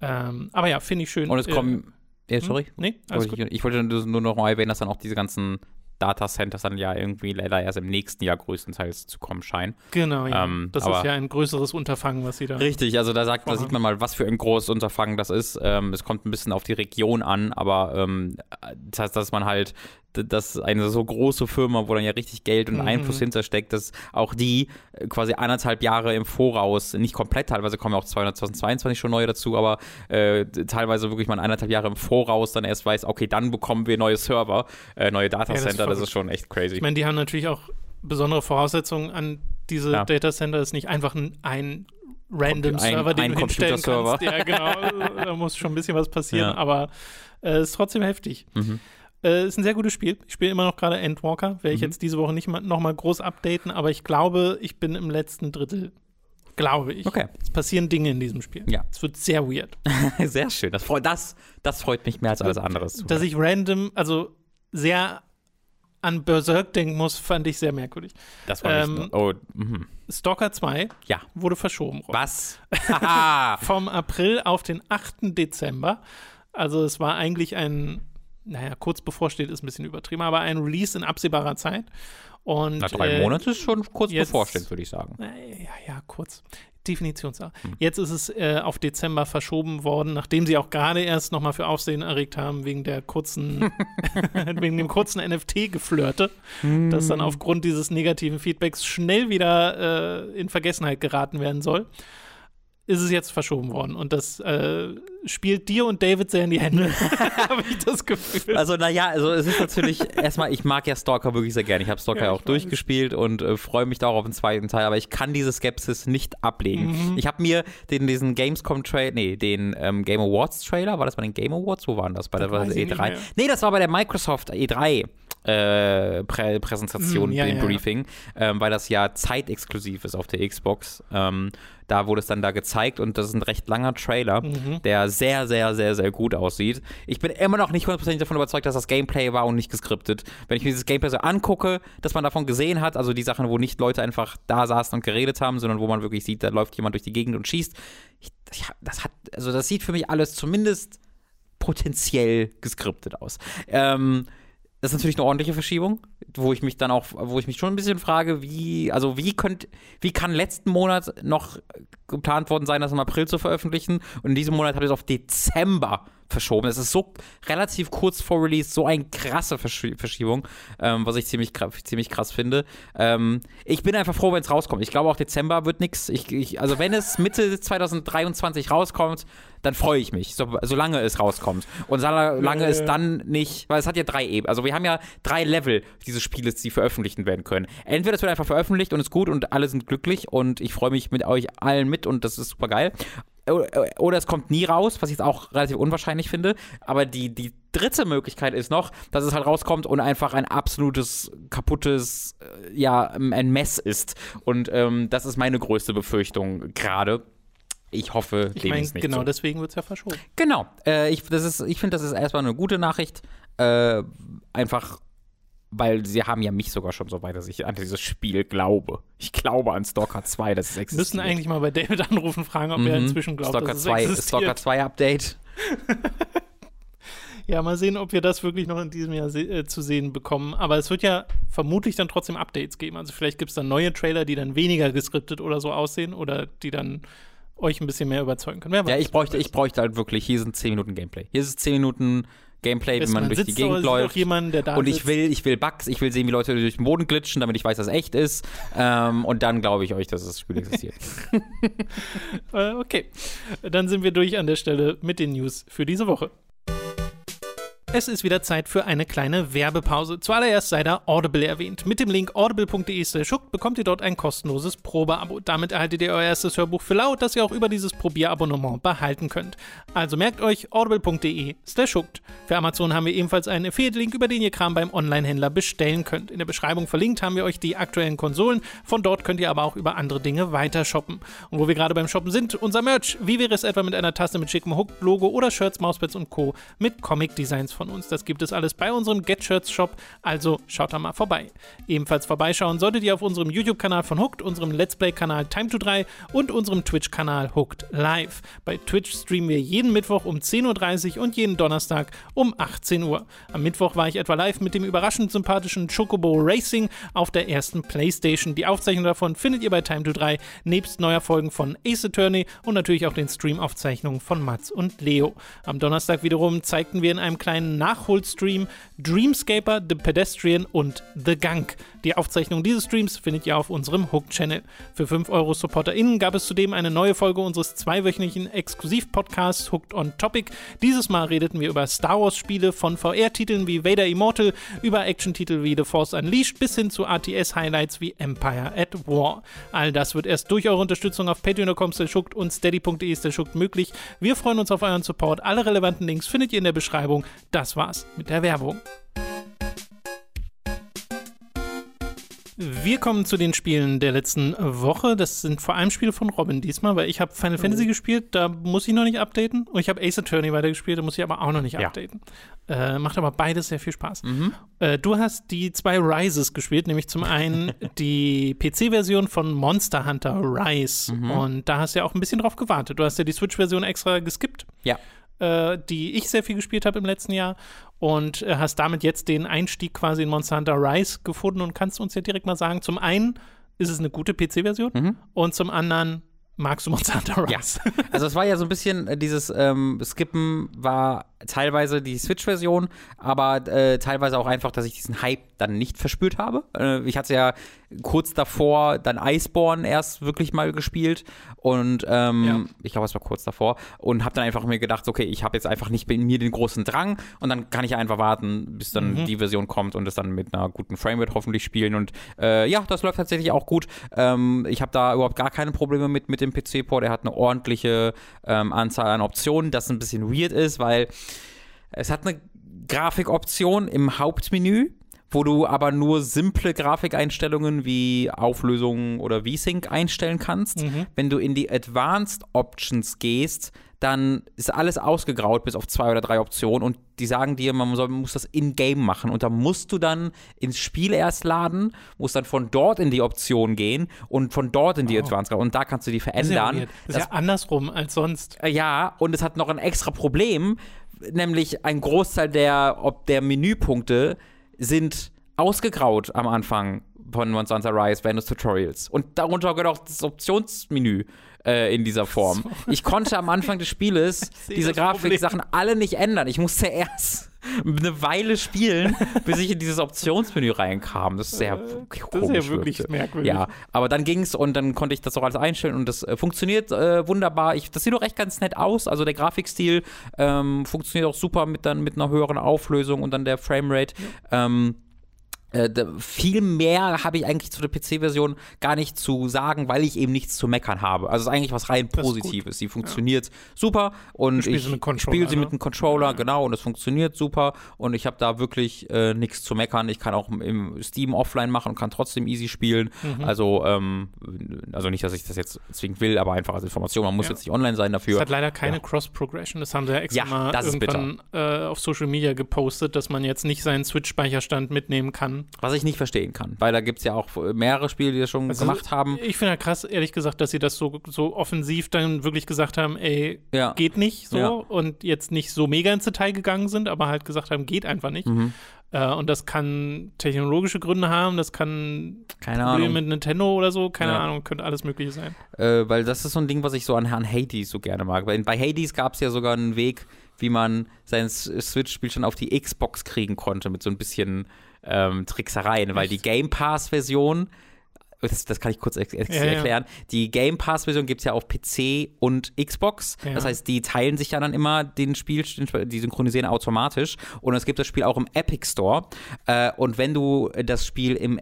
Speaker 1: Ähm, aber ja, finde ich schön.
Speaker 2: Und es
Speaker 1: Äh,
Speaker 2: kommen. Ja,
Speaker 1: hm?
Speaker 2: sorry.
Speaker 1: Nee, alles
Speaker 2: Wollte
Speaker 1: gut.
Speaker 2: ich, ich wollte nur nur noch mal erwähnen, dass dann auch diese ganzen Datacenters dann ja irgendwie leider erst im nächsten Jahr größtenteils zu kommen scheinen.
Speaker 1: Genau, ja.
Speaker 2: Ähm,
Speaker 1: das ist ja ein größeres Unterfangen, was sie da.
Speaker 2: Richtig, also da, sagt, da sieht man mal, was für ein großes Unterfangen das ist. Ähm, es kommt ein bisschen auf die Region an, aber ähm, das heißt, dass man halt, dass eine so große Firma, wo dann ja richtig Geld und
Speaker 1: Mhm.
Speaker 2: Einfluss hintersteckt, dass auch die äh, quasi anderthalb Jahre im Voraus, nicht komplett, teilweise kommen ja auch 2022 schon neue dazu, aber äh, teilweise wirklich mal anderthalb Jahre im Voraus dann erst weiß, okay, dann bekommen wir neue Server, äh, neue
Speaker 1: das
Speaker 2: Datacenter, das,
Speaker 1: verrückt.
Speaker 2: ist schon echt crazy.
Speaker 1: Ich meine, die haben natürlich auch besondere Voraussetzungen an diese
Speaker 2: Ja.
Speaker 1: Datacenter. Das ist nicht einfach ein, ein random
Speaker 2: Ein-
Speaker 1: Server, den
Speaker 2: ein
Speaker 1: du hinstellen kannst. Ja, genau. da muss schon ein bisschen was passieren,
Speaker 2: Ja.
Speaker 1: aber äh, ist trotzdem heftig.
Speaker 2: Mhm.
Speaker 1: Äh, ist ein sehr gutes Spiel. Ich spiele immer noch gerade Endwalker. Werde ich
Speaker 2: Mhm.
Speaker 1: jetzt diese Woche nicht mal, noch mal groß updaten, aber ich glaube, ich bin im letzten Drittel. Glaube ich.
Speaker 2: Okay.
Speaker 1: Es passieren Dinge in diesem Spiel.
Speaker 2: Ja.
Speaker 1: Es wird sehr weird.
Speaker 2: Sehr schön. Das freut, das, das freut mich mehr als alles andere.
Speaker 1: Dass ich random, also sehr an Berserk denken muss, fand ich sehr merkwürdig.
Speaker 2: Das war
Speaker 1: ähm,
Speaker 2: nicht nur, oh, mhm.
Speaker 1: Stalker 2
Speaker 2: Ja.
Speaker 1: wurde verschoben. Rob.
Speaker 2: Was?
Speaker 1: Vom April auf den 8. Dezember. Also es war eigentlich ein, naja, kurz bevorsteht ist ein bisschen übertrieben, aber ein Release in absehbarer Zeit. Und,
Speaker 2: Na, drei
Speaker 1: äh,
Speaker 2: Monate ist schon kurz
Speaker 1: jetzt-
Speaker 2: bevorstehend, würde ich sagen.
Speaker 1: äh, Ja, ja, kurz. Definitionssache.
Speaker 2: Hm.
Speaker 1: Jetzt ist es äh, auf Dezember verschoben worden, nachdem sie auch gerade erst nochmal für Aufsehen erregt haben, wegen der kurzen, wegen dem kurzen NFT-Geflirte, das
Speaker 2: Hm.
Speaker 1: dann aufgrund dieses negativen Feedbacks schnell wieder äh, in Vergessenheit geraten werden soll. Ist es jetzt verschoben worden und das äh, spielt dir und David sehr in die Hände, habe ich das Gefühl.
Speaker 2: Also, naja, also es ist natürlich, erstmal, ich mag ja Stalker wirklich sehr gerne. Ich habe Stalker
Speaker 1: Ja, ich
Speaker 2: auch durchgespielt und äh, freue mich da auch auf den zweiten Teil, aber ich kann diese Skepsis nicht ablegen.
Speaker 1: Mhm.
Speaker 2: Ich habe mir den, diesen Gamescom-Trailer, nee, den ähm, Game Awards-Trailer, war das bei den Game Awards? Wo waren das? Bei der,
Speaker 1: Das
Speaker 2: der
Speaker 1: ich nicht
Speaker 2: E3?
Speaker 1: mehr.
Speaker 2: Nee, das war bei der Microsoft E3. Äh, Prä Präsentation,
Speaker 1: Mm, ja,
Speaker 2: den
Speaker 1: ja, ja.
Speaker 2: Briefing, ähm, weil das ja zeitexklusiv ist auf der Xbox. Ähm, da wurde es dann da gezeigt und das ist ein recht langer Trailer,
Speaker 1: Mhm.
Speaker 2: der sehr, sehr, sehr, sehr gut aussieht. Ich bin immer noch nicht hundertprozentig davon überzeugt, dass das Gameplay war und nicht geskriptet. Wenn ich mir dieses Gameplay so angucke, dass man davon gesehen hat, also die Sachen, wo nicht Leute einfach da saßen und geredet haben, sondern wo man wirklich sieht, da läuft jemand durch die Gegend und schießt. Ich, das hat, also das sieht für mich alles zumindest potenziell geskriptet aus. Ähm, das ist natürlich eine ordentliche Verschiebung, wo ich mich dann auch, wo ich mich schon ein bisschen frage, wie, also wie könnt, wie kann letzten Monat noch geplant worden sein, das im April zu veröffentlichen und in diesem Monat hat es auf Dezember verschoben. Es ist so relativ kurz vor Release, so eine krasse Verschi Verschiebung, ähm, was ich ziemlich, ziemlich krass finde. Ähm, ich bin einfach froh, wenn es rauskommt. Ich glaube auch Dezember wird nichts. Ich, ich, also wenn es Mitte 2023 rauskommt, dann freue ich mich, so, solange es rauskommt. Und solange
Speaker 1: Ja,
Speaker 2: es dann nicht, weil es hat ja drei Ebenen. Also wir haben ja drei Level dieses Spieles, die veröffentlicht werden können. Entweder es wird einfach veröffentlicht und ist gut und alle sind glücklich und ich freue mich mit euch allen mit und das ist super geil. Oder es kommt nie raus, was ich jetzt auch relativ unwahrscheinlich finde. Aber die, die dritte Möglichkeit ist noch, dass es halt rauskommt und einfach ein absolutes, kaputtes, äh, ja, ein Mess ist. Und ähm, das ist meine größte Befürchtung gerade. Ich hoffe,
Speaker 1: Ich
Speaker 2: dem
Speaker 1: meine,
Speaker 2: ist nicht
Speaker 1: genau
Speaker 2: so.
Speaker 1: deswegen wird es ja verschoben.
Speaker 2: Genau. Äh, ich das ist, ich finde, das ist erstmal eine gute Nachricht. Äh, einfach, weil sie haben ja mich sogar schon so weit, dass ich an dieses Spiel glaube. Ich glaube an Stalker 2, dass es existiert.
Speaker 1: Müssen eigentlich mal bei David anrufen, fragen, ob er
Speaker 2: Mhm.
Speaker 1: inzwischen glaubt,
Speaker 2: Stalker
Speaker 1: dass es
Speaker 2: 2,
Speaker 1: existiert.
Speaker 2: Stalker 2 Update.
Speaker 1: Ja, mal sehen, ob wir das wirklich noch in diesem Jahr se äh, zu sehen bekommen. Aber es wird ja vermutlich dann trotzdem Updates geben. Also vielleicht gibt es dann neue Trailer, die dann weniger geskriptet oder so aussehen oder die dann euch ein bisschen mehr überzeugen können.
Speaker 2: Ja, ich bräuchte, ich bräuchte halt wirklich, hier sind 10 Minuten Gameplay. Hier ist 10 Minuten Gameplay, wie
Speaker 1: Ist,
Speaker 2: man, durch die Gegend läuft.
Speaker 1: da
Speaker 2: Und ich will, ich will Bugs, ich will sehen, wie Leute durch den Boden glitschen, damit ich weiß, dass es echt ist. Ähm, und dann glaube ich euch, dass das Spiel existiert.
Speaker 1: Äh, okay, dann sind wir durch an der Stelle mit den News für diese Woche. Es ist wieder Zeit für eine kleine Werbepause. Zuallererst sei da Audible erwähnt. Mit dem Link audible.de schuckt bekommt ihr dort ein kostenloses Probeabo. Damit erhaltet ihr euer erstes Hörbuch für laut, das ihr auch über dieses Probierabonnement behalten könnt. Also merkt euch audible.de schuckt. Für Amazon haben wir ebenfalls einen Affiliate-Link, über den ihr Kram beim Online-Händler bestellen könnt. In der Beschreibung verlinkt haben wir euch die aktuellen Konsolen. Von dort könnt ihr aber auch über andere Dinge weiter shoppen. Und wo wir gerade beim Shoppen sind, unser Merch. Wie wäre es etwa mit einer Tasse mit schickem Hook-Logo oder Shirts, Mauspads und Co. mit Comic-Designs von uns? Das gibt es alles bei unserem Get Shirts Shop, also schaut da mal vorbei. Ebenfalls vorbeischauen solltet ihr auf unserem YouTube-Kanal von Hooked, unserem Let's Play-Kanal Time to 3 und unserem Twitch-Kanal Hooked Live. Bei Twitch streamen wir jeden Mittwoch um 10.30 Uhr und jeden Donnerstag um 18 Uhr. Am Mittwoch war ich etwa live mit dem überraschend sympathischen Chocobo Racing auf der ersten Playstation. Die Aufzeichnung davon findet ihr bei Time to 3, nebst neuer Folgen von Ace Attorney und natürlich auch den Stream-Aufzeichnungen von Mats und Leo. Am Donnerstag wiederum zeigten wir in einem kleinen Nachholstream Dreamscaper, The Pedestrian und The Gunk. Die Aufzeichnung dieses Streams findet ihr auf unserem Hook-Channel. Für 5 Euro SupporterInnen gab es zudem eine neue Folge unseres zweiwöchentlichen Exklusiv-Podcasts Hooked on Topic. Dieses Mal redeten wir über Star Wars-Spiele von VR-Titeln wie Vader Immortal, über Action-Titel wie The Force Unleashed bis hin zu RTS-Highlights wie Empire at War. All das wird erst durch eure Unterstützung auf patreon.com und steady.de möglich. Wir freuen uns auf euren Support. Alle relevanten Links findet ihr in der Beschreibung. Das war's mit der Werbung. Wir kommen zu den Spielen der letzten Woche. Das sind vor allem Spiele von Robin diesmal, weil ich habe Final Fantasy gespielt, da muss ich noch nicht updaten. Und ich habe Ace Attorney weitergespielt, da muss ich aber auch noch nicht
Speaker 2: Ja.
Speaker 1: updaten. Äh, macht aber beides sehr viel Spaß. Äh, du hast die zwei Rises gespielt, nämlich zum einen die PC-Version von Monster Hunter Rise. Und da hast du ja auch ein bisschen drauf gewartet. Du hast ja die Switch-Version extra geskippt
Speaker 2: Ja.
Speaker 1: Äh, die ich sehr viel gespielt habe im letzten Jahr. Und äh, hast damit jetzt den Einstieg quasi in Monster Hunter Rise gefunden und kannst uns ja direkt mal sagen, zum einen ist es eine gute PC-Version und zum anderen magst du Monster Hunter
Speaker 2: Ja. Also es war ja so ein bisschen äh, dieses ähm, Skippen war teilweise die Switch-Version, aber äh, teilweise auch einfach, dass ich diesen Hype dann nicht verspürt habe. Äh, ich hatte ja kurz davor dann Iceborne erst wirklich mal gespielt und ähm,
Speaker 1: Ja.
Speaker 2: ich glaube, es war kurz davor und habe dann einfach mir gedacht, okay, ich habe jetzt einfach nicht in mir den großen Drang und dann kann ich einfach warten, bis dann
Speaker 1: Mhm.
Speaker 2: die Version kommt und es dann mit einer guten Framerate hoffentlich spielen und äh, ja, das läuft tatsächlich auch gut. Ähm, ich habe da überhaupt gar keine Probleme mit, mit dem PC-Port. Er hat eine ordentliche ähm, Anzahl an Optionen, das ein bisschen weird ist, weil es hat eine Grafikoption im Hauptmenü, wo du aber nur simple Grafikeinstellungen wie Auflösung oder V-Sync einstellen kannst. Wenn du in die Advanced Options gehst, dann ist alles ausgegraut bis auf zwei oder drei Optionen und die sagen dir, man muss das in-game machen und da musst du dann ins Spiel erst laden, musst dann von dort in die Option gehen und von dort in die Advanced und da kannst du die
Speaker 1: Das ist ja,
Speaker 2: verändern.
Speaker 1: das ist ja andersrum als sonst.
Speaker 2: Äh, Ja, und es hat noch ein extra Problem, nämlich ein Großteil der, ob der Menüpunkte sind ausgegraut am Anfang von Hunter Rise des Tutorials. Und darunter gehört auch das Optionsmenü äh, in dieser Form. Ich konnte am Anfang des Spieles diese. Grafiksachen alle nicht ändern. Ich musste erst eine Weile spielen, bis ich in dieses Optionsmenü reinkam. Das ist sehr komisch.
Speaker 1: Das ist ja wirklich
Speaker 2: wirkte.
Speaker 1: merkwürdig.
Speaker 2: Ja, aber dann ging's und dann konnte ich das auch alles einstellen und das äh, funktioniert äh, wunderbar. Ich, das sieht auch echt ganz nett aus. Also der Grafikstil ähm, funktioniert auch super mit dann mit einer höheren Auflösung und dann der Framerate. Ähm, äh, viel mehr habe ich eigentlich zu der PC-Version gar nicht zu sagen, weil ich eben nichts zu meckern habe. Also es ist eigentlich was rein. Positives. Sie funktioniert super und ich
Speaker 1: sie mit Controller,
Speaker 2: spiele sie
Speaker 1: ne?
Speaker 2: mit einem Controller, genau, und es funktioniert super und ich habe da wirklich äh, nichts zu meckern. Ich kann auch im Steam offline machen und kann trotzdem easy spielen.
Speaker 1: Mhm.
Speaker 2: Also, ähm, also nicht, dass ich das jetzt zwingend will, aber einfach als Information. Man muss
Speaker 1: Ja.
Speaker 2: jetzt nicht online sein
Speaker 1: Es
Speaker 2: dafür.
Speaker 1: hat leider keine
Speaker 2: Ja.
Speaker 1: Cross-Progression. Das haben sie ja extra
Speaker 2: Ja,
Speaker 1: mal irgendwann äh, auf Social Media gepostet, dass man jetzt nicht seinen Switch-Speicherstand mitnehmen kann.
Speaker 2: Was ich nicht verstehen kann, weil da gibt es ja auch mehrere Spiele, die das schon
Speaker 1: Also,
Speaker 2: gemacht haben.
Speaker 1: Ich finde ja krass, ehrlich gesagt, dass sie das so, so offensiv dann wirklich gesagt haben, ey,
Speaker 2: Ja.
Speaker 1: geht nicht so
Speaker 2: Ja.
Speaker 1: und jetzt nicht so mega ins Detail gegangen sind, aber halt gesagt haben, geht einfach nicht.
Speaker 2: Mhm.
Speaker 1: Äh, und das kann technologische Gründe haben, das kann
Speaker 2: Keine
Speaker 1: Probleme
Speaker 2: Ahnung.
Speaker 1: mit Nintendo oder so, keine
Speaker 2: Ja.
Speaker 1: Ahnung, könnte alles mögliche sein.
Speaker 2: Äh, weil das ist so ein Ding, was ich so an Herrn Hades so gerne mag. Weil bei Hades gab es ja sogar einen Weg, wie man sein Switch-Spiel schon auf die Xbox kriegen konnte mit so ein bisschen ähm, Tricksereien, weil die Game Pass-Version das, das, kann ich kurz ex ex ja, erklären. Ja. Die Game Pass-Version gibt es ja auf PC und Xbox. Ja. Das heißt, die teilen sich ja dann immer den Spiel, die synchronisieren automatisch. Und es gibt das Spiel auch im Epic Store. Äh, und wenn du das Spiel im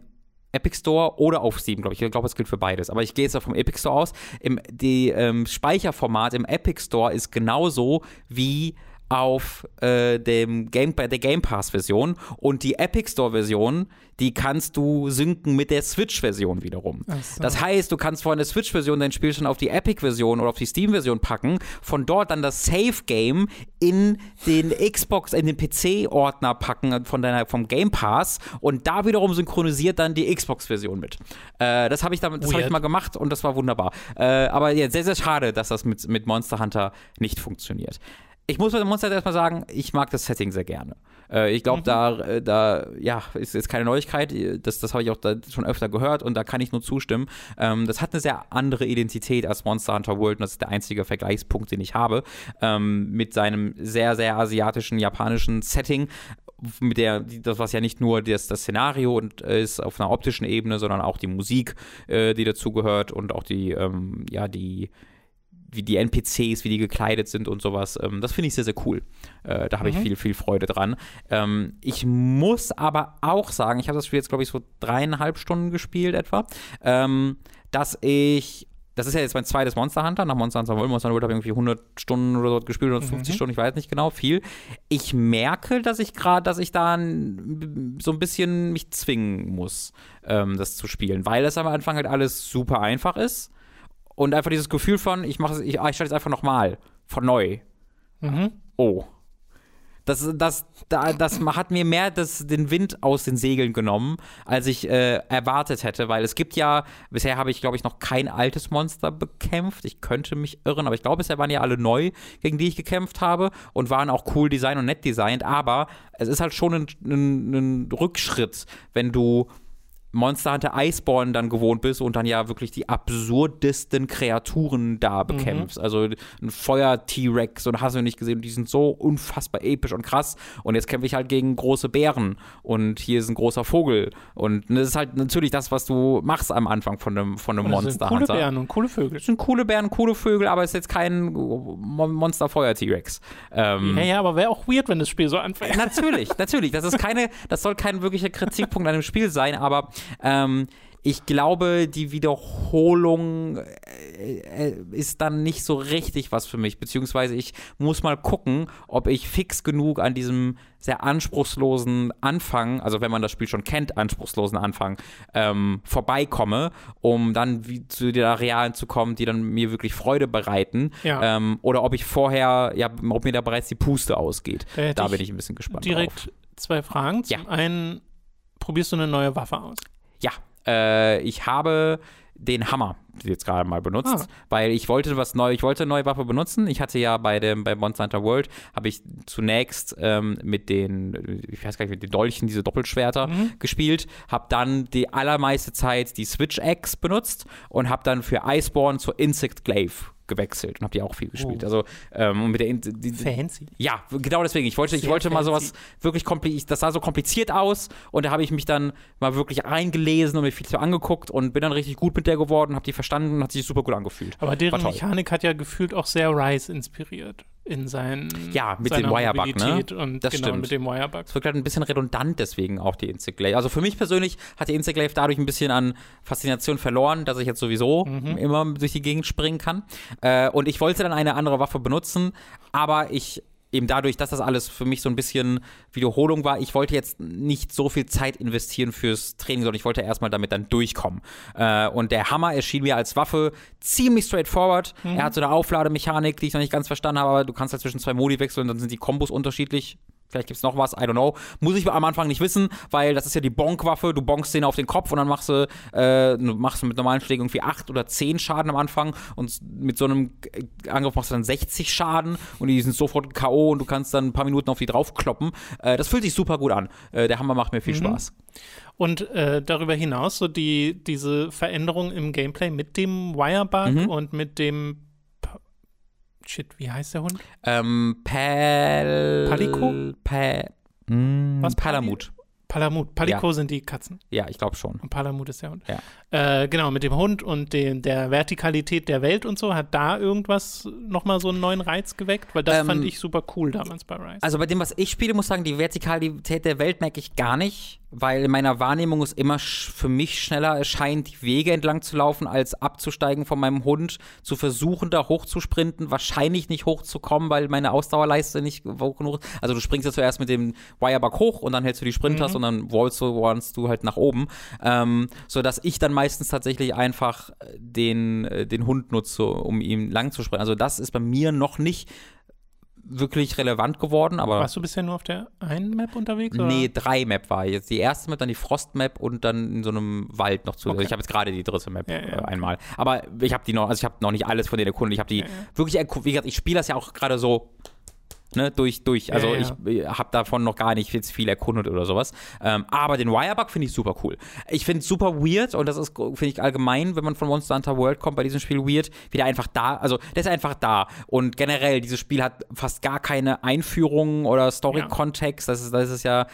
Speaker 2: Epic Store oder auf Steam, glaube ich. Ich glaube, es gilt für beides. Aber ich gehe jetzt auch vom Epic Store aus. Im, die ähm, Speicherformat im Epic Store ist genauso wie auf äh, dem Game, der Game Pass-Version und die Epic Store-Version, die kannst du synken mit der Switch-Version wiederum. So. Das heißt, du kannst von der Switch-Version dein Spiel schon auf die Epic-Version oder auf die Steam-Version packen, von dort dann das Save-Game in den Xbox, in den PC-Ordner packen von deiner, vom Game Pass und da wiederum synchronisiert dann die Xbox-Version mit. Äh, das habe ich, hab ich mal gemacht und das war wunderbar. Äh, aber ja, sehr, sehr schade, dass das mit, mit Monster Hunter nicht funktioniert ich muss, muss halt erstmal sagen, ich mag das Setting sehr gerne. Äh, ich glaube, mhm. da, äh, da, ja, ist jetzt keine Neuigkeit. Das, das habe ich auch schon öfter gehört und da kann ich nur zustimmen. Ähm, das hat eine sehr andere Identität als Monster Hunter World und das ist der einzige Vergleichspunkt, den ich habe. Ähm, mit seinem sehr, sehr asiatischen, japanischen Setting mit der, das was ja nicht nur das, das Szenario und äh, ist auf einer optischen Ebene, sondern auch die Musik, äh, die dazugehört und auch die, ähm, ja, die, wie die NPCs, wie die gekleidet sind und sowas. Ähm, das finde ich sehr, sehr cool. Äh, da habe mhm. ich viel, viel Freude dran. Ähm, ich muss aber auch sagen, ich habe das Spiel jetzt, glaube ich, so dreieinhalb Stunden gespielt etwa, ähm, dass ich das ist ja jetzt mein zweites Monster Hunter. Nach Monster Hunter World, Monster Hunter World habe ich irgendwie 100 Stunden oder so gespielt, 150 mhm. Stunden, ich weiß nicht genau, viel. Ich merke, dass ich gerade, dass ich da so ein bisschen mich zwingen muss, ähm, das zu spielen, weil es am Anfang halt alles super einfach ist und einfach dieses Gefühl von, ich mache ich, ah, ich starte es einfach nochmal, von neu. Mhm. Oh. Das, das, das, das hat mir mehr das, den Wind aus den Segeln genommen, als ich äh, erwartet hätte, weil es gibt ja, bisher habe ich, glaube ich, noch kein altes Monster bekämpft. Ich könnte mich irren, aber ich glaube, bisher waren ja alle neu, gegen die ich gekämpft habe und waren auch cool designt und nett designt, aber es ist halt schon ein, ein, ein Rückschritt, wenn du Monster Hunter Iceborne dann gewohnt bist und dann ja wirklich die absurdesten Kreaturen da mhm. bekämpfst. Mhm. Also ein Feuer-T-Rex und hast du nicht gesehen, die sind so unfassbar episch und krass. Und jetzt kämpfe ich halt gegen große Bären und hier ist ein großer Vogel. Und das ist halt natürlich das, was du machst am Anfang von einem, von einem Monster Hunter.
Speaker 1: Coole Bären und coole Vögel.
Speaker 2: Das sind coole Bären, coole Vögel, aber es ist jetzt kein Monster-Feuer-T-Rex.
Speaker 1: Ähm, ja, ja, aber wäre auch weird, wenn das Spiel so anfängt.
Speaker 2: Natürlich, natürlich. Das ist keine, das soll kein wirklicher Kritikpunkt an dem Spiel sein, aber ähm, ich glaube, die Wiederholung äh, äh, ist dann nicht so richtig was für mich, beziehungsweise ich muss mal gucken, ob ich fix genug an diesem sehr anspruchslosen Anfang, also wenn man das Spiel schon kennt, anspruchslosen Anfang, ähm, vorbeikomme, um dann zu den Arealen zu kommen, die dann mir wirklich Freude bereiten. Ja. Ähm, oder ob ich vorher, ja, ob mir da bereits die Puste ausgeht. Da, da bin ich ein bisschen gespannt.
Speaker 1: Direkt
Speaker 2: drauf.
Speaker 1: zwei Fragen. Zum ja. einen, probierst du eine neue Waffe aus?
Speaker 2: Ja, äh, ich habe den Hammer jetzt gerade mal benutzt, ah. weil ich wollte was neu, ich wollte eine neue Waffe benutzen. Ich hatte ja bei dem bei Monster Hunter World habe ich zunächst ähm, mit den, ich weiß gar nicht, mit den Dolchen diese Doppelschwerter mhm. gespielt, habe dann die allermeiste Zeit die Switch X benutzt und habe dann für Iceborne zur Insect Glaive gewechselt und habe die auch viel gespielt. Oh. Also ähm, mit der die,
Speaker 1: Fancy.
Speaker 2: Ja, genau deswegen. Ich wollte, ich wollte mal sowas wirklich kompliziert. Das sah so kompliziert aus und da habe ich mich dann mal wirklich eingelesen und mir viel zu angeguckt und bin dann richtig gut mit der geworden, habe die verstanden und hat sich super gut angefühlt.
Speaker 1: Aber deren Mechanik hat ja gefühlt auch sehr Rise inspiriert in seinen
Speaker 2: ja mit dem Wirebug ne
Speaker 1: und das genau, stimmt mit dem Wirebug
Speaker 2: es wirkt halt ein bisschen redundant deswegen auch die Instaglaive also für mich persönlich hat die Instaglaive dadurch ein bisschen an Faszination verloren dass ich jetzt sowieso mhm. immer durch die Gegend springen kann äh, und ich wollte dann eine andere Waffe benutzen aber ich eben dadurch, dass das alles für mich so ein bisschen Wiederholung war, ich wollte jetzt nicht so viel Zeit investieren fürs Training, sondern ich wollte erstmal damit dann durchkommen. Äh, und der Hammer erschien mir als Waffe ziemlich straightforward. Mhm. Er hat so eine Auflademechanik, die ich noch nicht ganz verstanden habe, aber du kannst halt zwischen zwei Modi wechseln, dann sind die Kombos unterschiedlich. Vielleicht gibt es noch was, I don't know. Muss ich am Anfang nicht wissen, weil das ist ja die Bonk-Waffe. Du bonkst den auf den Kopf und dann machst du, äh, machst du mit normalen Schlägen irgendwie 8 oder 10 Schaden am Anfang und mit so einem Angriff machst du dann 60 Schaden und die sind sofort K.O. und du kannst dann ein paar Minuten auf die draufkloppen. Äh, das fühlt sich super gut an. Äh, der Hammer macht mir viel mhm. Spaß.
Speaker 1: Und äh, darüber hinaus so die, diese Veränderung im Gameplay mit dem Wirebug mhm. und mit dem Shit, wie heißt der Hund?
Speaker 2: Ähm, Pal...
Speaker 1: Palico?
Speaker 2: Pa hm,
Speaker 1: Was,
Speaker 2: Palamut.
Speaker 1: Palamut. Paliko sind die Katzen.
Speaker 2: Ja, ich glaube schon.
Speaker 1: Und Palamut ist der Hund.
Speaker 2: Ja.
Speaker 1: Äh, genau, mit dem Hund und den, der Vertikalität der Welt und so, hat da irgendwas nochmal so einen neuen Reiz geweckt? Weil das
Speaker 2: Ähm,
Speaker 1: fand ich super cool damals bei Rise.
Speaker 2: Also bei dem, was ich spiele, muss ich sagen, die Vertikalität der Welt merke ich gar nicht, weil in meiner Wahrnehmung es immer für mich schneller erscheint, die Wege entlang zu laufen, als abzusteigen von meinem Hund, zu versuchen, da hochzusprinten, wahrscheinlich nicht hochzukommen, weil meine Ausdauerleiste nicht hoch genug ist. Also du springst ja zuerst mit dem Wireback hoch und dann hältst du die Sprinters und dann wallst du, wallst du halt nach oben, ähm, sodass ich dann meistens tatsächlich einfach den, äh, den Hund nutze, um ihm lang zu springen. Also das ist bei mir noch nicht wirklich relevant geworden, aber
Speaker 1: Warst du bisher nur auf der einen Map unterwegs? Oder?
Speaker 2: Nee, drei Map war jetzt. Die erste Map, dann die Frost-Map und dann in so einem Wald noch zu.
Speaker 1: Okay.
Speaker 2: Also ich habe jetzt gerade die dritte Map
Speaker 1: Ja, ja,
Speaker 2: äh, einmal. Aber ich habe die noch, also ich habe noch nicht alles von denen erkundet. Ich habe die
Speaker 1: Ja,
Speaker 2: wirklich erkundet. Wie gesagt, ich spiele das ja auch gerade so. Ne, durch, durch. Also
Speaker 1: Ja, ja.
Speaker 2: ich äh, habe davon noch gar nicht jetzt viel erkundet oder sowas. Ähm, aber den Wirebug finde ich super cool. Ich finde es super weird und das ist, finde ich allgemein, wenn man von Monster Hunter World kommt, bei diesem Spiel weird, wie der einfach da, also der ist einfach da. Und generell, dieses Spiel hat fast gar keine Einführungen oder Story-Kontext. Das, ist, das ist ja,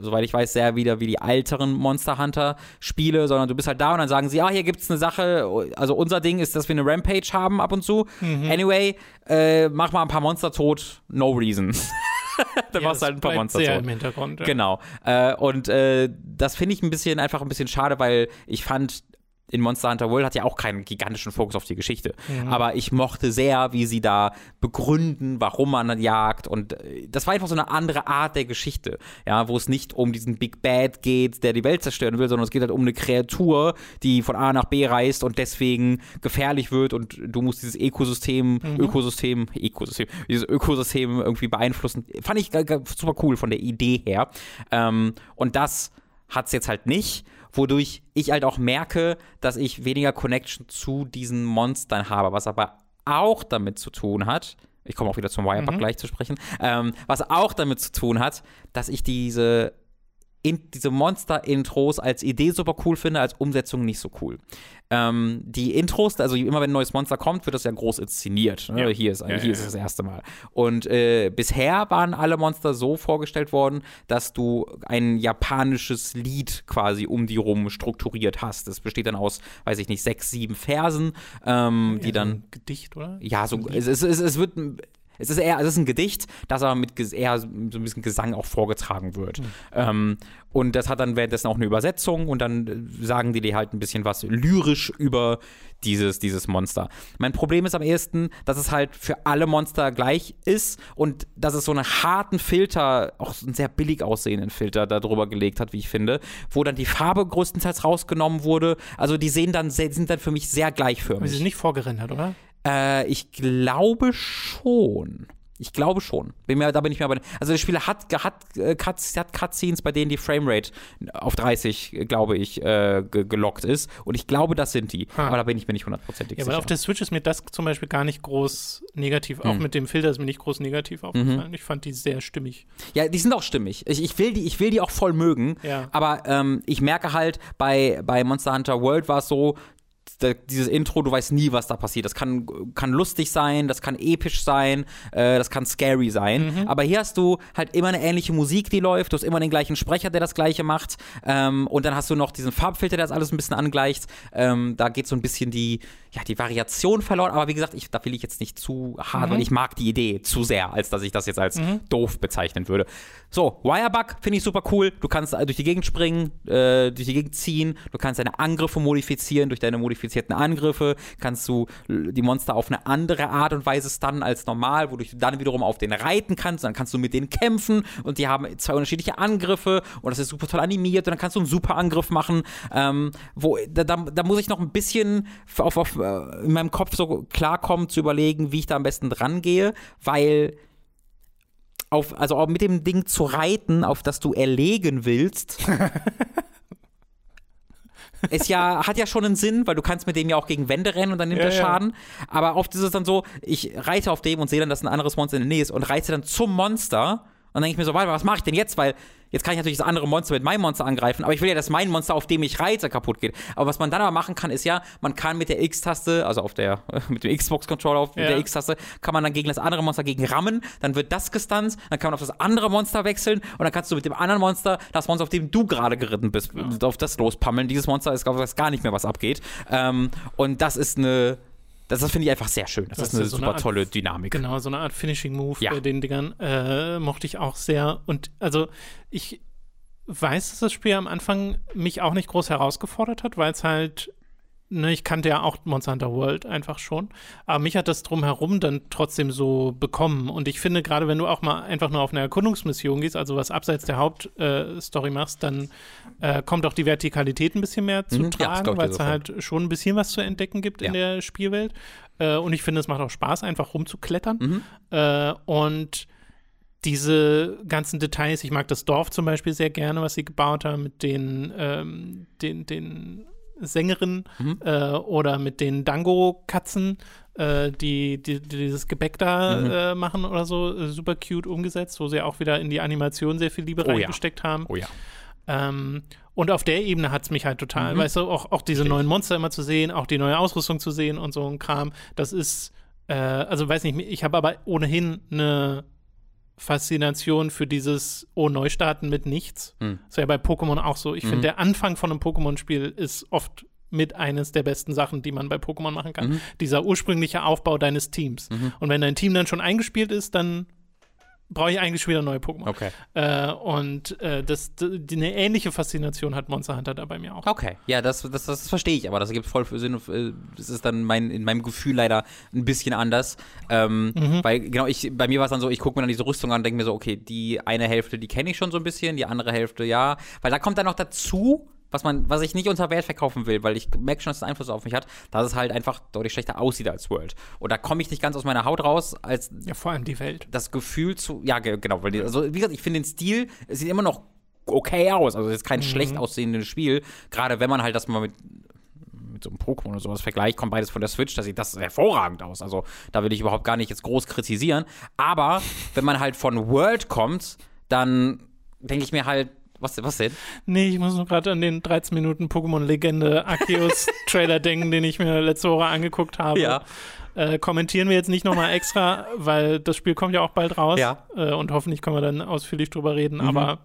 Speaker 2: soweit ich weiß, sehr wieder wie die älteren Monster Hunter-Spiele, sondern du bist halt da und dann sagen sie, ah, hier gibt's eine Sache, also unser Ding ist, dass wir eine Rampage haben ab und zu.
Speaker 1: Mhm.
Speaker 2: Anyway, äh, mach mal ein paar Monster tot, no reason. dann
Speaker 1: Ja,
Speaker 2: machst du halt ein paar Monster
Speaker 1: sehr
Speaker 2: tot.
Speaker 1: im Hintergrund. Ja.
Speaker 2: Genau. Äh, und äh, das finde ich ein bisschen einfach ein bisschen schade, weil ich fand, in Monster Hunter World hat ja auch keinen gigantischen Fokus auf die Geschichte. Aber ich mochte sehr, wie sie da begründen, warum man jagt. Und äh, das war einfach so eine andere Art der Geschichte. Ja, wo es nicht um diesen Big Bad geht, der die Welt zerstören will, sondern es geht halt um eine Kreatur, die von A nach B reist und deswegen gefährlich wird und du musst dieses Ökosystem, Ökosystem, Ökosystem, dieses Ökosystem irgendwie beeinflussen. Fand ich g- super cool von der Idee her. Ähm, und das hat es jetzt halt nicht, wodurch ich halt auch merke, dass ich weniger Connection zu diesen Monstern habe, was aber auch damit zu tun hat, ich komme auch wieder zum Wireback gleich zu sprechen, ähm, was auch damit zu tun hat, dass ich diese, in, diese Monster-Intros als Idee super cool finde, als Umsetzung nicht so cool. Ähm, die Intros, also immer wenn ein neues Monster kommt, wird das ja groß inszeniert. Ne?
Speaker 1: Ja.
Speaker 2: Hier, ist,
Speaker 1: Ja,
Speaker 2: hier
Speaker 1: ja,
Speaker 2: ist das erste Mal. Und äh, bisher waren alle Monster so vorgestellt worden, dass du ein japanisches Lied quasi um die rum strukturiert hast. Das besteht dann aus, weiß ich nicht, sechs, sieben Versen, ähm, die
Speaker 1: so
Speaker 2: dann
Speaker 1: ein Gedicht, oder?
Speaker 2: ja, so, es, es, es, es wird. Es ist eher, es ist ein Gedicht, das aber mit eher so ein bisschen Gesang auch vorgetragen wird. Ähm, und das hat dann währenddessen auch eine Übersetzung und dann äh, sagen die dir halt ein bisschen was lyrisch über dieses, dieses Monster. Mein Problem ist am ehesten, dass es halt für alle Monster gleich ist und dass es so einen harten Filter, auch so einen sehr billig aussehenden Filter da drüber gelegt hat, wie ich finde, wo dann die Farbe größtenteils rausgenommen wurde. Also die sehen dann, sind dann für mich sehr gleichförmig.
Speaker 1: sie sind nicht vorgerendert, oder?
Speaker 2: Äh, ich glaube schon. Ich glaube schon. Bin mir, da bin ich mir aber. Also das Spiel hat, hat, äh, Cuts, hat Cutscenes, bei denen die Framerate auf 30, äh, glaube ich, äh, ge gelockt ist. Und ich glaube, das sind die.
Speaker 1: Ha.
Speaker 2: Aber da bin ich mir nicht hundertprozentig
Speaker 1: Ja,
Speaker 2: sicher.
Speaker 1: weil auf der Switch ist mir das zum Beispiel gar nicht groß negativ, auch
Speaker 2: Hm.
Speaker 1: mit dem Filter ist mir nicht groß negativ aufgefallen. Ich fand die sehr stimmig.
Speaker 2: Ja, die sind auch stimmig. Ich, ich, will, die, ich will die auch voll mögen.
Speaker 1: Ja.
Speaker 2: Aber ähm, ich merke halt, bei, bei Monster Hunter World war es so, da, dieses Intro, du weißt nie, was da passiert. Das kann, kann lustig sein, das kann episch sein, äh, das kann scary sein. Aber hier hast du halt immer eine ähnliche Musik, die läuft. Du hast immer den gleichen Sprecher, der das Gleiche macht. Ähm, und dann hast du noch diesen Farbfilter, der das alles ein bisschen angleicht. Ähm, da geht so ein bisschen die, ja, die Variation verloren. Aber wie gesagt, ich, da will ich jetzt nicht zu hart, weil ich mag die Idee zu sehr, als dass ich das jetzt als doof bezeichnen würde. So, Wirebug finde ich super cool. Du kannst durch die Gegend springen, äh, durch die Gegend ziehen. Du kannst deine Angriffe modifizieren. Durch deine modifizierten Angriffe kannst du die Monster auf eine andere Art und Weise stunnen als normal, wodurch du dann wiederum auf denen reiten kannst. Dann kannst du mit denen kämpfen und die haben zwei unterschiedliche Angriffe und das ist super toll animiert und dann kannst du einen super Angriff machen. Ähm, wo, da, da, da muss ich noch ein bisschen auf, auf, in meinem Kopf so klarkommen, zu überlegen, wie ich da am besten dran gehe, weil auf, also auch mit dem Ding zu reiten, auf das du erlegen willst, ist ja, hat ja schon einen Sinn, weil du kannst mit dem ja auch gegen Wände rennen und dann nimmt
Speaker 1: Ja,
Speaker 2: er
Speaker 1: ja.
Speaker 2: Schaden. Aber oft ist es dann so, ich reite auf dem und sehe dann, dass ein anderes Monster in der Nähe ist und reite dann zum Monster Und dann denke ich mir so, warte, was mache ich denn jetzt? Weil jetzt kann ich natürlich das andere Monster mit meinem Monster angreifen, aber ich will ja, dass mein Monster, auf dem ich reite, kaputt geht. Aber was man dann aber machen kann, ist ja, man kann mit der X-Taste, also auf der, mit dem Xbox-Controller auf
Speaker 1: Ja.
Speaker 2: der X-Taste, kann man dann gegen das andere Monster gegen rammen, dann wird das gestunt, dann kann man auf das andere Monster wechseln und dann kannst du mit dem anderen Monster, das Monster, auf dem du gerade geritten bist, auf das lospammeln. Dieses Monster ist, glaube ich, gar nicht mehr, was abgeht. Ähm, und das ist eine, das, das finde ich einfach sehr schön. Das,
Speaker 1: Das
Speaker 2: ist eine
Speaker 1: so eine
Speaker 2: super
Speaker 1: Art-
Speaker 2: tolle Dynamik.
Speaker 1: Genau, so eine Art Finishing Move
Speaker 2: Ja.
Speaker 1: bei den Dingern äh, mochte ich auch sehr. Und also ich weiß, dass das Spiel am Anfang mich auch nicht groß herausgefordert hat, weil es halt, ne, ich kannte ja auch Monster Hunter World einfach schon, aber mich hat das drumherum dann trotzdem so bekommen. Und ich finde, gerade wenn du auch mal einfach nur auf eine Erkundungsmission gehst, also was abseits der Hauptstory äh, machst, dann äh, kommt auch die Vertikalität ein bisschen mehr zu
Speaker 2: Mhm, ja,
Speaker 1: tragen,
Speaker 2: ich
Speaker 1: weil es halt schon ein bisschen was zu entdecken gibt in
Speaker 2: Ja.
Speaker 1: der Spielwelt. Äh, und ich finde, es macht auch Spaß, einfach rumzuklettern.
Speaker 2: Mhm.
Speaker 1: Äh, und diese ganzen Details, ich mag das Dorf zum Beispiel sehr gerne, was sie gebaut haben, mit den, ähm, den, den Sängerinnen
Speaker 2: Mhm.
Speaker 1: äh, oder mit den Dango-Katzen, äh, die, die, die dieses Gebäck da
Speaker 2: Mhm.
Speaker 1: äh, machen oder so, äh, super cute umgesetzt, wo sie auch wieder in die Animation sehr viel Liebe
Speaker 2: Oh ja.
Speaker 1: reingesteckt haben.
Speaker 2: Oh ja.
Speaker 1: Ähm, und auf der Ebene hat es mich halt total,
Speaker 2: Mhm.
Speaker 1: weißt du, auch, auch diese
Speaker 2: ich.
Speaker 1: neuen Monster immer zu sehen, auch die neue Ausrüstung zu sehen und so ein Kram, das ist, äh, also weiß nicht, ich habe aber ohnehin eine Faszination für dieses Oh, Neustarten mit nichts.
Speaker 2: Hm.
Speaker 1: Das ist ja bei Pokémon auch so. Ich
Speaker 2: Mhm.
Speaker 1: finde, der Anfang von einem Pokémon-Spiel ist oft mit eines der besten Sachen, die man bei Pokémon machen kann.
Speaker 2: Mhm.
Speaker 1: Dieser ursprüngliche Aufbau deines Teams.
Speaker 2: Mhm.
Speaker 1: Und wenn dein Team dann schon eingespielt ist, dann brauche ich eigentlich wieder neue Pokémon.
Speaker 2: Okay.
Speaker 1: Äh, und äh, das, die, eine ähnliche Faszination hat Monster Hunter da bei mir auch.
Speaker 2: Okay, ja, das, das, das verstehe ich, aber das ergibt voll Sinn. äh, Das ist dann mein, in meinem Gefühl leider ein bisschen anders. Ähm, Weil, genau, ich, bei mir war es dann so, ich gucke mir dann diese Rüstung an und denke mir so, okay, die eine Hälfte, die kenne ich schon so ein bisschen, die andere Hälfte ja. Weil da kommt dann noch dazu, was man, was ich nicht unter Wert verkaufen will, weil ich merke schon, dass es Einfluss auf mich hat, dass es halt einfach deutlich schlechter aussieht als World. Und da komme ich nicht ganz aus meiner Haut raus, als
Speaker 1: Ja, vor allem die Welt.
Speaker 2: das Gefühl zu, ja, ge- genau, weil die, also wie gesagt, ich finde den Stil, es sieht immer noch okay aus, also es ist kein schlecht aussehendes Spiel, gerade wenn man halt das mal mit mit so einem Pokémon oder sowas vergleicht, kommt beides von der Switch, da sieht das hervorragend aus. Also da will ich überhaupt gar nicht jetzt groß kritisieren. Aber wenn man halt von World kommt, dann denke ich mir halt, was, was denn?
Speaker 1: Nee, ich muss nur gerade an den 13 Minuten Pokémon-Legende Arceus-Trailer denken, den ich mir letzte Woche angeguckt habe.
Speaker 2: Ja.
Speaker 1: Äh, kommentieren wir jetzt nicht nochmal extra, weil das Spiel kommt ja auch bald raus.
Speaker 2: Ja.
Speaker 1: Äh, und hoffentlich können wir dann ausführlich drüber reden, aber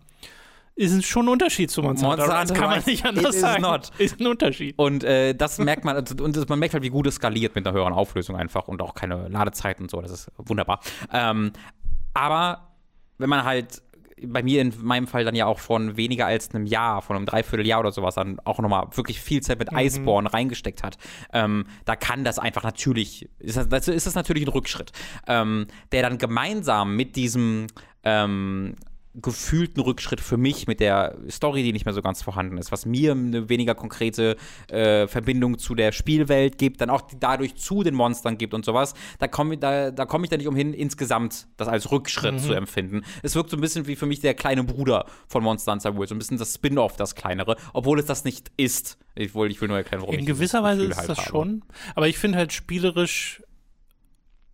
Speaker 1: ist schon ein Unterschied zu Monster,
Speaker 2: Monster
Speaker 1: Hunter. Das kann man nicht anders
Speaker 2: is
Speaker 1: sagen.
Speaker 2: not.
Speaker 1: Ist ein Unterschied.
Speaker 2: Und äh, das merkt man, also, und das, man merkt halt, wie gut es skaliert mit einer höheren Auflösung einfach und auch keine Ladezeiten und so. Das ist wunderbar. Ähm, aber wenn man halt bei mir in meinem Fall dann ja auch von weniger als einem Jahr, von einem Dreivierteljahr oder sowas, dann auch nochmal wirklich viel Zeit mit Iceborne reingesteckt hat, ähm, da kann das einfach natürlich, ist das, dazu ist das natürlich ein Rückschritt, ähm, der dann gemeinsam mit diesem ähm, gefühlten Rückschritt für mich mit der Story, die nicht mehr so ganz vorhanden ist, was mir eine weniger konkrete äh, Verbindung zu der Spielwelt gibt, dann auch die dadurch zu den Monstern gibt und sowas, da komme da, da komm ich dann nicht umhin, insgesamt das als Rückschritt zu empfinden. Es wirkt so ein bisschen wie für mich der kleine Bruder von Monster Hunter World, so ein bisschen das Spin-off, das kleinere, obwohl es das nicht ist. Ich, will, ich will nur erklären, warum ich
Speaker 1: In
Speaker 2: dieses
Speaker 1: gewisser Weise ist
Speaker 2: halt
Speaker 1: das schon. Aber ich finde halt spielerisch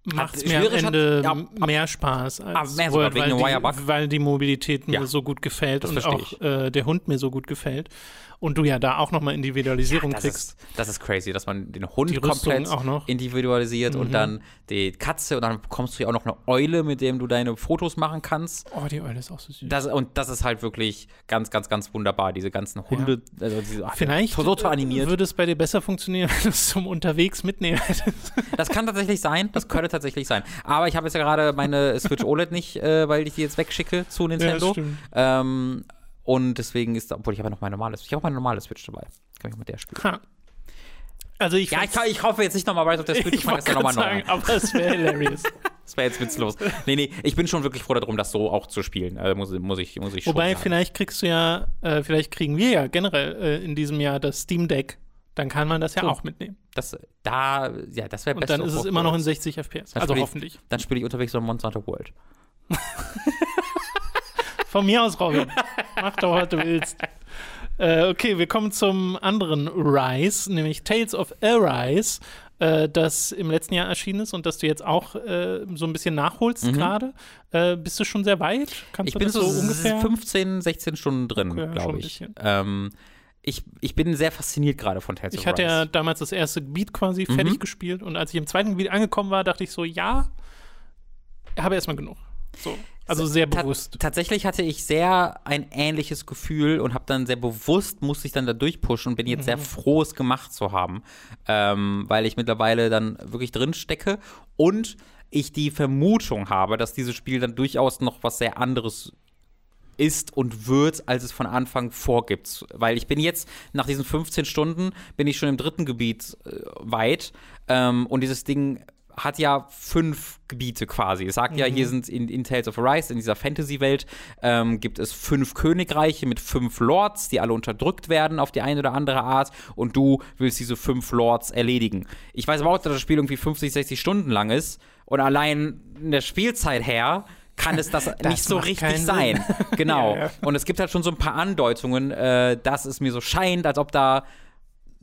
Speaker 1: macht es mir am
Speaker 2: schwierig hat-
Speaker 1: Ende
Speaker 2: ja, ab-
Speaker 1: mehr Spaß als
Speaker 2: Ah, mehr sogar,
Speaker 1: World, weil, die, weil die Mobilität mir
Speaker 2: Ja,
Speaker 1: so gut gefällt und auch äh, der Hund mir so gut gefällt. Und du ja da auch nochmal Individualisierung
Speaker 2: das
Speaker 1: kriegst.
Speaker 2: ist, das ist crazy, dass man den Hund komplett individualisiert und
Speaker 1: Mhm.
Speaker 2: dann die Katze und dann bekommst du ja auch noch eine Eule, mit dem du deine Fotos machen kannst.
Speaker 1: Oh, die Eule ist auch so süß.
Speaker 2: Das, und das ist halt wirklich ganz, ganz, ganz wunderbar. Diese ganzen Hunde, also diese, ach,
Speaker 1: Vielleicht
Speaker 2: so, so animiert.
Speaker 1: würde es bei dir besser funktionieren, wenn du es zum Unterwegs mitnehmen hättest.
Speaker 2: Das kann tatsächlich sein, das könnte tatsächlich sein. Aber ich habe jetzt ja gerade meine Switch OLED nicht, äh, weil ich die jetzt wegschicke zu Nintendo.
Speaker 1: stimmt.
Speaker 2: ähm, und deswegen ist, obwohl ich habe ja noch meine normale, ich habe auch meine normale Switch dabei. Kann ich auch mit der spielen.
Speaker 1: Ha. Also ich,
Speaker 2: Ja, ich, kann- ich hoffe jetzt nicht nochmal Rise of the Switch,
Speaker 1: ich
Speaker 2: mache jetzt nochmal neu.
Speaker 1: aber es wäre hilarious.
Speaker 2: Das wäre jetzt witzlos. Nee, nee, ich bin schon wirklich froh darum, das so auch zu spielen. Also muss, muss ich, muss ich
Speaker 1: Wobei, vielleicht kriegst du ja, äh, vielleicht kriegen wir ja generell äh, in diesem Jahr das Steam Deck. Dann kann man das ja
Speaker 2: So.
Speaker 1: auch mitnehmen.
Speaker 2: Das, da, ja, das wäre
Speaker 1: Und dann ist es immer noch in 60 FPS.
Speaker 2: Dann
Speaker 1: Also
Speaker 2: ich-
Speaker 1: hoffentlich.
Speaker 2: Dann spiele ich unterwegs so Monster Hunter World.
Speaker 1: Von mir aus, Robin. Mach doch, was du willst. Äh, okay, wir kommen zum anderen Rise, nämlich Tales of Arise. äh, das im letzten Jahr erschienen ist und das du jetzt auch äh, so ein bisschen nachholst
Speaker 2: Mhm.
Speaker 1: gerade. Äh, bist du schon sehr weit? Kannst
Speaker 2: Ich
Speaker 1: du
Speaker 2: bin so,
Speaker 1: so ungefähr?
Speaker 2: 15, 16 Stunden drin,
Speaker 1: Okay,
Speaker 2: glaube ich. Ähm, ich. Ich bin sehr fasziniert gerade von Tales
Speaker 1: Ich
Speaker 2: of
Speaker 1: hatte ja damals das erste Gebiet quasi
Speaker 2: Mhm.
Speaker 1: fertig gespielt und als ich im zweiten Gebiet angekommen war, dachte ich so, ja, habe erstmal genug. So. Also sehr
Speaker 2: Ta-
Speaker 1: bewusst.
Speaker 2: Tatsächlich hatte ich sehr ein ähnliches Gefühl und habe dann sehr bewusst, musste ich dann da durchpushen und bin jetzt
Speaker 1: Mhm.
Speaker 2: sehr froh, es gemacht zu haben, ähm, weil ich mittlerweile dann wirklich drin stecke und ich die Vermutung habe, dass dieses Spiel dann durchaus noch was sehr anderes ist und wird, als es von Anfang vorgibt. Weil ich bin jetzt, nach diesen 15 Stunden, bin ich schon im dritten Gebiet äh, weit. Ähm, und dieses Ding hat ja fünf Gebiete quasi. Es sagt ja, hier sind in, in Tales of Arise, in dieser Fantasy-Welt, ähm, gibt es fünf Königreiche mit fünf Lords, die alle unterdrückt werden auf die eine oder andere Art. Und du willst diese fünf Lords erledigen. Ich weiß aber auch, dass das Spiel irgendwie 50, 60 Stunden lang ist. Und allein in der Spielzeit her kann es das, nicht so richtig sein. Genau.
Speaker 1: Ja, ja.
Speaker 2: Und es gibt halt schon so ein paar Andeutungen, äh, dass es mir so scheint, als ob da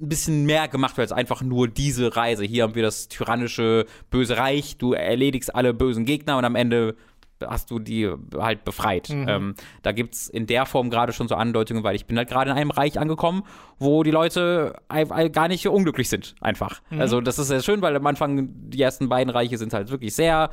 Speaker 2: ein bisschen mehr gemacht wird als einfach nur diese Reise. Hier haben wir das tyrannische böse Reich, du erledigst alle bösen Gegner und am Ende hast du die halt befreit. Ähm, da gibt es in der Form gerade schon so Andeutungen, weil ich bin halt gerade in einem Reich angekommen, wo die Leute gar nicht unglücklich sind, einfach. Also das ist sehr schön, weil am Anfang die ersten beiden Reiche sind halt wirklich sehr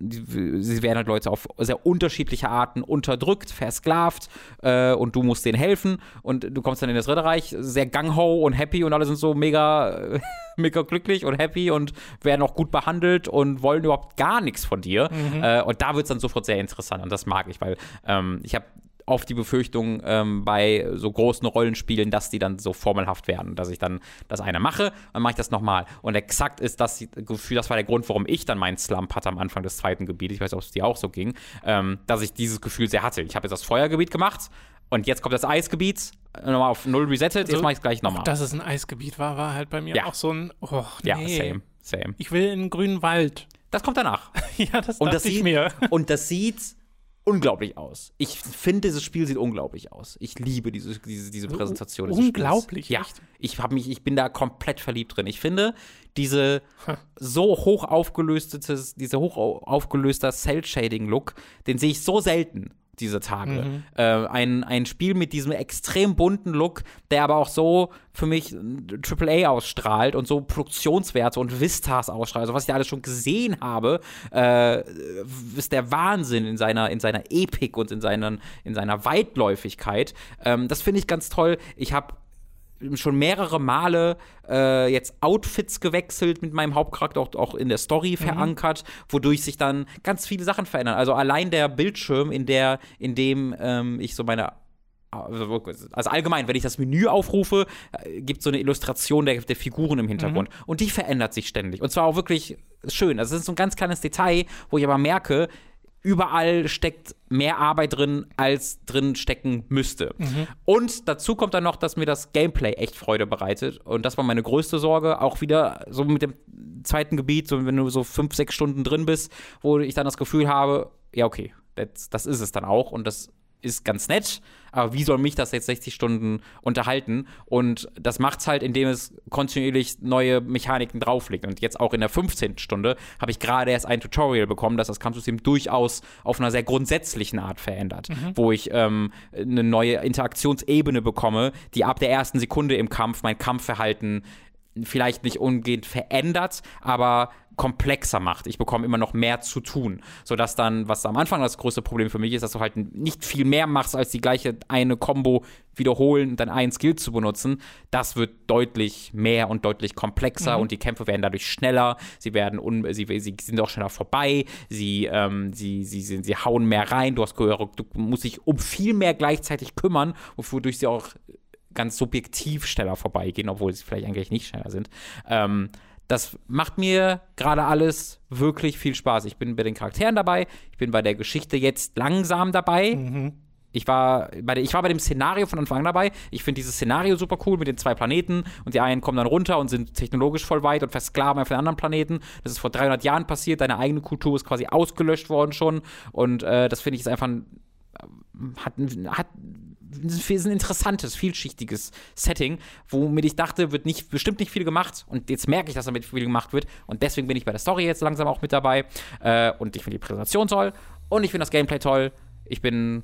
Speaker 2: die, sie werden halt Leute auf sehr unterschiedliche Arten unterdrückt, versklavt äh, und du musst denen helfen. Und du kommst dann in das Dritte Reich sehr gang-ho und happy und alle sind so mega, mega glücklich und happy und werden auch gut behandelt und wollen überhaupt gar nichts von dir. Äh, und da wird es dann sofort sehr interessant und das mag ich, weil ähm, ich habe oft die Befürchtung ähm, bei so großen Rollenspielen, dass die dann so formelhaft werden, dass ich dann das eine mache, dann mache ich das nochmal. Und exakt ist das Gefühl, das war der Grund, warum ich dann meinen Slump hatte am Anfang des zweiten Gebietes, ich weiß nicht, ob es dir auch so ging, ähm, dass ich dieses Gefühl sehr hatte. Ich habe jetzt das Feuergebiet gemacht und jetzt kommt das Eisgebiet, äh, nochmal auf Null resettet, jetzt
Speaker 1: Also,
Speaker 2: mache ich es gleich nochmal.
Speaker 1: Dass es ein Eisgebiet war, war halt bei mir
Speaker 2: Ja.
Speaker 1: auch so ein, oh, nee.
Speaker 2: Ja, same, same.
Speaker 1: Ich will in einen grünen Wald.
Speaker 2: Das kommt danach.
Speaker 1: ja, das
Speaker 2: Und das,
Speaker 1: ich
Speaker 2: sieht,
Speaker 1: mir.
Speaker 2: und das sieht unglaublich aus. Ich finde, dieses Spiel sieht unglaublich aus. Ich liebe diese, diese, diese Präsentation.
Speaker 1: unglaublich.
Speaker 2: Ja,
Speaker 1: echt?
Speaker 2: ich, hab mich, ich bin da komplett verliebt drin. Ich finde, diese so hoch aufgelöstes, dieser hoch au- aufgelöster Cell-Shading-Look, den sehe ich so selten diese Tage.
Speaker 1: Mhm.
Speaker 2: Äh, ein, ein Spiel mit diesem extrem bunten Look, der aber auch so für mich AAA ausstrahlt und so Produktionswerte und Vistas ausstrahlt. Also was ich alles schon gesehen habe, äh, ist der Wahnsinn in seiner, in seiner Epik und in, seinen, in seiner Weitläufigkeit. Ähm, das finde ich ganz toll. Ich habe schon mehrere Male äh, jetzt Outfits gewechselt mit meinem Hauptcharakter, auch, auch in der Story verankert, wodurch sich dann ganz viele Sachen verändern. Also allein der Bildschirm, in der, in dem ähm, ich so meine also allgemein, wenn ich das Menü aufrufe, gibt es so eine Illustration der, der Figuren im Hintergrund. Und die verändert sich ständig. Und zwar auch wirklich schön. Also, das ist so ein ganz kleines Detail, wo ich aber merke, überall steckt mehr Arbeit drin, als drin stecken müsste. Und dazu kommt dann noch, dass mir das Gameplay echt Freude bereitet. Und das war meine größte Sorge. Auch wieder so mit dem zweiten Gebiet, so wenn du so fünf, sechs Stunden drin bist, wo ich dann das Gefühl habe, ja, okay, das, das ist es dann auch. Und das ist ganz nett, aber wie soll mich das jetzt 60 Stunden unterhalten? Und das macht's halt, indem es kontinuierlich neue Mechaniken drauflegt. Und jetzt auch in der 15. Stunde habe ich gerade erst ein Tutorial bekommen, das das Kampfsystem durchaus auf einer sehr grundsätzlichen Art verändert, wo ich ähm, eine neue Interaktionsebene bekomme, die ab der ersten Sekunde im Kampf mein Kampfverhalten vielleicht nicht umgehend verändert, aber komplexer macht. Ich bekomme immer noch mehr zu tun, sodass dann, was am Anfang das größte Problem für mich ist, dass du halt nicht viel mehr machst, als die gleiche eine Combo wiederholen und dann einen Skill zu benutzen. Das wird deutlich mehr und deutlich komplexer und die Kämpfe werden dadurch schneller. Sie werden un sie, sie sind auch schneller vorbei. Sie, ähm, sie, sie, sie, sie hauen mehr rein. Du, hast, du musst dich um viel mehr gleichzeitig kümmern, wodurch sie auch ganz subjektiv schneller vorbeigehen, obwohl sie vielleicht eigentlich nicht schneller sind. Ähm, das macht mir gerade alles wirklich viel Spaß. Ich bin bei den Charakteren dabei, ich bin bei der Geschichte jetzt langsam dabei. Ich war, bei der, ich war bei dem Szenario von Anfang an dabei. Ich finde dieses Szenario super cool mit den zwei Planeten und die einen kommen dann runter und sind technologisch voll weit und versklaven auf den anderen Planeten. Das ist vor 300 Jahren passiert. Deine eigene Kultur ist quasi ausgelöscht worden schon und äh, das finde ich ist einfach ein, hat, hat ist ein interessantes, vielschichtiges Setting, womit ich dachte, wird nicht, bestimmt nicht viel gemacht. Und jetzt merke ich, dass damit viel gemacht wird. Und deswegen bin ich bei der Story jetzt langsam auch mit dabei. Äh, und ich finde die Präsentation toll. Und ich finde das Gameplay toll. Ich bin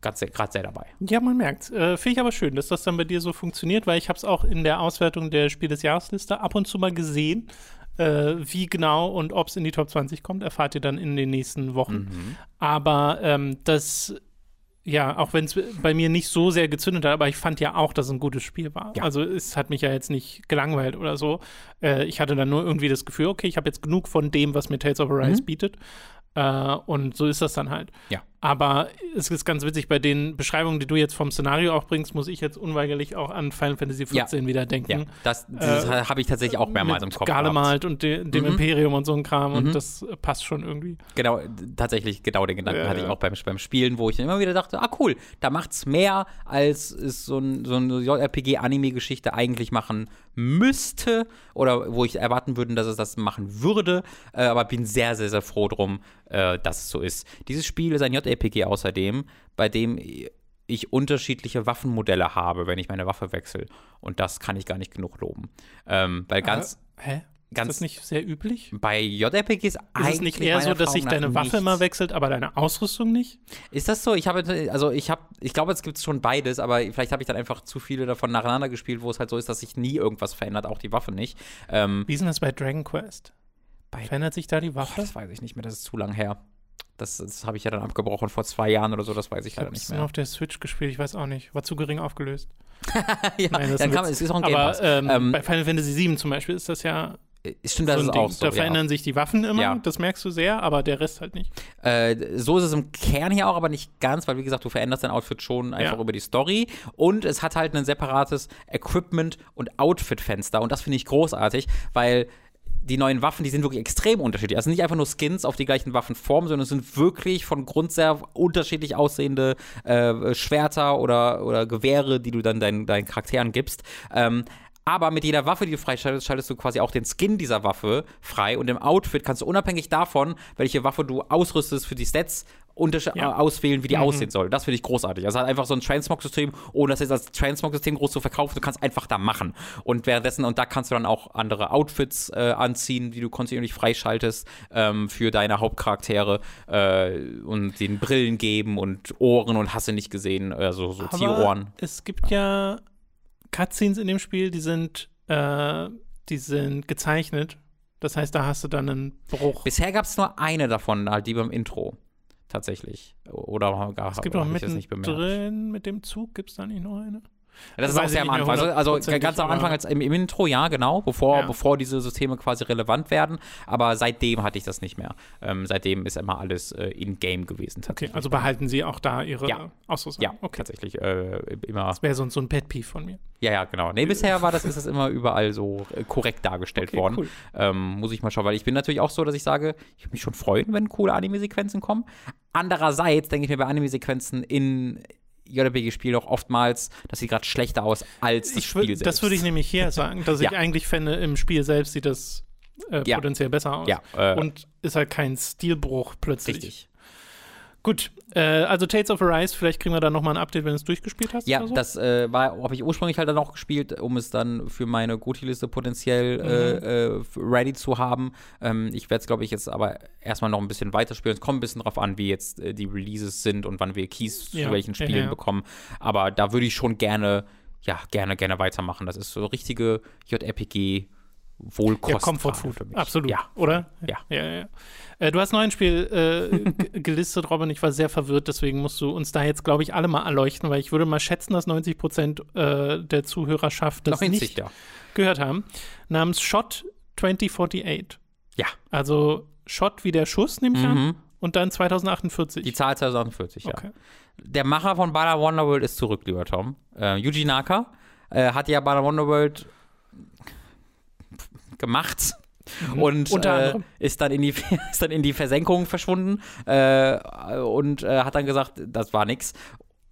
Speaker 2: gerade sehr, sehr, dabei.
Speaker 1: Ja, man merkt. Äh, Finde ich aber schön, dass das dann bei dir so funktioniert, weil ich habe es auch in der Auswertung der Spiel des Jahresliste ab und zu mal gesehen. Äh, wie genau und ob es in die Top 20 kommt, erfahrt ihr dann in den nächsten Wochen. Mhm. Aber ähm, das ja, auch wenn es bei mir nicht so sehr gezündet hat, aber ich fand ja auch, dass es ein gutes Spiel war. Ja. Also es hat mich ja jetzt nicht gelangweilt oder so. Äh, ich hatte dann nur irgendwie das Gefühl, okay, ich habe jetzt genug von dem, was mir Tales of Arise mhm. bietet. Äh, und so ist das dann halt.
Speaker 2: Ja.
Speaker 1: Aber es ist ganz witzig, bei den Beschreibungen, die du jetzt vom Szenario auch bringst, muss ich jetzt unweigerlich auch an Final Fantasy XIV ja. wieder denken. Ja,
Speaker 2: das, das äh, habe ich tatsächlich auch mehrmals im Kopf
Speaker 1: Garlemald und de, dem mhm. Imperium und so ein Kram mhm. und das passt schon irgendwie.
Speaker 2: Genau, tatsächlich genau den Gedanken ja, hatte ich auch beim, beim Spielen, wo ich immer wieder dachte, ah cool, da macht es mehr, als es so, ein, so eine JRPG-Anime-Geschichte eigentlich machen müsste oder wo ich erwarten würde, dass es das machen würde, äh, aber bin sehr, sehr, sehr froh drum, äh, dass es so ist. Dieses Spiel ist ein JRPG außerdem, bei dem ich unterschiedliche Waffenmodelle habe, wenn ich meine Waffe wechsle. Und das kann ich gar nicht genug loben. Ähm, weil ganz.
Speaker 1: Äh, hä? Ganz ist das nicht sehr üblich?
Speaker 2: Bei JRPGs ist eigentlich
Speaker 1: es nicht eher so, dass sich deine Waffe nichts. immer wechselt, aber deine Ausrüstung nicht?
Speaker 2: Ist das so? Ich habe also ich habe ich glaube, es gibt schon beides, aber vielleicht habe ich dann einfach zu viele davon nacheinander gespielt, wo es halt so ist, dass sich nie irgendwas verändert, auch die Waffe nicht.
Speaker 1: Ähm, Wie ist denn das bei Dragon Quest? Bei, Verändert sich da die Waffe?
Speaker 2: Boah, das weiß ich nicht mehr, das ist zu lang her. Das, das habe ich ja dann abgebrochen vor zwei Jahren oder so, das weiß ich, ich leider nicht mehr.
Speaker 1: Ich auf der Switch gespielt, ich weiß auch nicht. War zu gering aufgelöst.
Speaker 2: ja, Nein, dann kam, es ist auch ein Game
Speaker 1: Aber ähm, ähm, bei Final Fantasy VII zum Beispiel ist das ja
Speaker 2: Stimmt, das so ist auch so.
Speaker 1: Da verändern ja. sich die Waffen immer, ja. das merkst du sehr, aber der Rest halt nicht.
Speaker 2: Äh, so ist es im Kern hier auch, aber nicht ganz, weil wie gesagt, du veränderst dein Outfit schon einfach ja. über die Story und es hat halt ein separates Equipment- und Outfit-Fenster und das finde ich großartig, weil die neuen Waffen, die sind wirklich extrem unterschiedlich. Also nicht einfach nur Skins auf die gleichen Waffenformen, sondern es sind wirklich von Grund sehr unterschiedlich aussehende äh, Schwerter oder, oder Gewehre, die du dann deinen, deinen Charakteren gibst. Ähm, aber mit jeder Waffe, die du freischaltest, schaltest du quasi auch den Skin dieser Waffe frei. Und im Outfit kannst du unabhängig davon, welche Waffe du ausrüstest für die Stats, ja. auswählen, wie die mhm. aussehen soll. Das finde ich großartig. Also einfach so ein Transmog-System, ohne das jetzt als Transmog-System groß zu verkaufen. Du kannst einfach da machen. Und währenddessen, und da kannst du dann auch andere Outfits äh, anziehen, die du kontinuierlich freischaltest ähm, für deine Hauptcharaktere äh, und den Brillen geben und Ohren und hast du nicht gesehen, äh, so, so Tierohren.
Speaker 1: Es gibt ja Cutscenes in dem Spiel, die sind, äh, die sind gezeichnet. Das heißt, da hast du dann einen Bruch.
Speaker 2: Bisher gab es nur eine davon, halt die beim Intro. Tatsächlich. Oder
Speaker 1: gar Es gibt auch mittendrin mit dem Zug, gibt es da nicht noch eine?
Speaker 2: Das, ist auch sehr am Anfang. Also, also ganz am Anfang als im, im, Intro, ja, genau, bevor, ja. bevor diese Systeme quasi relevant werden. Aber seitdem hatte ich das nicht mehr. Ähm, seitdem ist immer alles äh, in-game gewesen.
Speaker 1: Okay, also behalten Sie auch da Ihre
Speaker 2: ja.
Speaker 1: Ausrüstung?
Speaker 2: Ja, okay. tatsächlich. Äh, immer.
Speaker 1: Das wäre so, so ein Pet-Peeve von mir.
Speaker 2: Ja, ja, genau. Nee, bisher war das, ist das immer überall so äh, korrekt dargestellt okay, worden. Cool. Ähm, muss ich mal schauen, weil ich bin natürlich auch so, dass ich sage, ich würde mich schon freuen, wenn coole Anime-Sequenzen kommen. Andererseits denke ich mir bei Anime-Sequenzen in JRPG-Spiel auch oftmals, dass sie gerade schlechter aus als das Spiel selbst.
Speaker 1: Das würde ich nämlich hier sagen, dass ja. ich eigentlich fände, im Spiel selbst sieht das äh, ja. potenziell besser aus.
Speaker 2: Ja,
Speaker 1: äh, und ist halt kein Stilbruch plötzlich. Richtig. Gut, äh, also Tales of Arise, vielleicht kriegen wir dann nochmal ein Update, wenn du es durchgespielt hast.
Speaker 2: Ja, so? das äh, habe ich ursprünglich halt dann auch gespielt, um es dann für meine Goti-Liste potenziell äh, mhm. äh, ready zu haben. Ähm, ich werde es, glaube ich, jetzt aber erstmal noch ein bisschen weiterspielen. Es kommt ein bisschen drauf an, wie jetzt äh, die Releases sind und wann wir Keys ja. zu welchen Spielen ja, ja. bekommen. Aber da würde ich schon gerne, ja, gerne, gerne weitermachen. Das ist so richtige JRPG- Wohlkost. Ja,
Speaker 1: Comfort Food, absolut.
Speaker 2: Ja.
Speaker 1: Oder?
Speaker 2: Ja.
Speaker 1: ja, ja. Äh, du hast noch ein Spiel äh, gelistet, Robin. Ich war sehr verwirrt, deswegen musst du uns da jetzt, glaube ich, alle mal erleuchten, weil ich würde mal schätzen, dass 90 Prozent äh, der Zuhörerschaft das nicht sich, ja. gehört haben. Namens Shot 2048.
Speaker 2: Ja.
Speaker 1: Also Shot wie der Schuss, nehme ich mhm. an. Und dann 2048.
Speaker 2: Die Zahl 2048, ja. Okay. Der Macher von Bada Wonderworld ist zurück, lieber Tom. Äh, Yuji Naka äh, hat ja Bada Wonderworld gemacht. Mhm. Und äh, ist, dann in die, ist dann in die Versenkung verschwunden äh, und äh, hat dann gesagt, das war nix.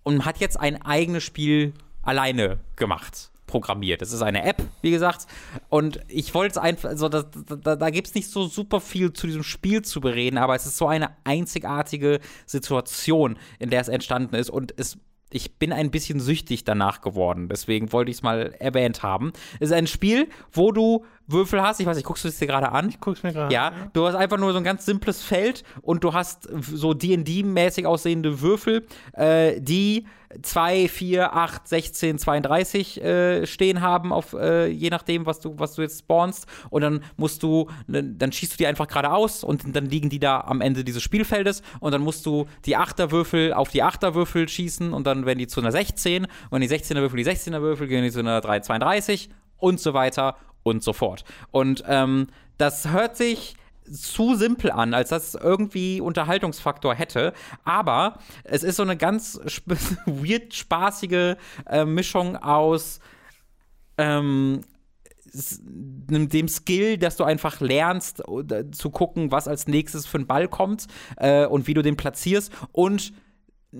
Speaker 2: Und hat jetzt ein eigenes Spiel alleine gemacht programmiert. Das ist eine App, wie gesagt. Und ich wollte es einfach, also da, da, da gibt es nicht so super viel zu diesem Spiel zu bereden, aber es ist so eine einzigartige Situation, in der es entstanden ist. Und es ich bin ein bisschen süchtig danach geworden. Deswegen wollte ich es mal erwähnt haben. Es ist ein Spiel, wo du Würfel hast. Ich weiß nicht, guckst du es dir gerade an?
Speaker 1: Ich guck's mir gerade
Speaker 2: Ja,
Speaker 1: an.
Speaker 2: du hast einfach nur so ein ganz simples Feld und du hast so D&D-mäßig aussehende Würfel, äh, die 2, 4, 8, 16, 32 äh, stehen haben, auf, äh, je nachdem, was du, was du jetzt spawnst. Und dann musst du, dann schießt du die einfach geradeaus und dann liegen die da am Ende dieses Spielfeldes und dann musst du die Achterwürfel auf die Achterwürfel schießen und dann werden die zu einer 16 und die 16er Würfel, die 16er Würfel gehen die zu einer 3, 32 und so weiter und so fort. Und ähm, das hört sich zu simpel an, als dass es irgendwie Unterhaltungsfaktor hätte. Aber es ist so eine ganz sp weird spaßige äh, Mischung aus ähm, dem Skill, dass du einfach lernst, oder zu gucken, was als nächstes für ein Ball kommt äh, und wie du den platzierst und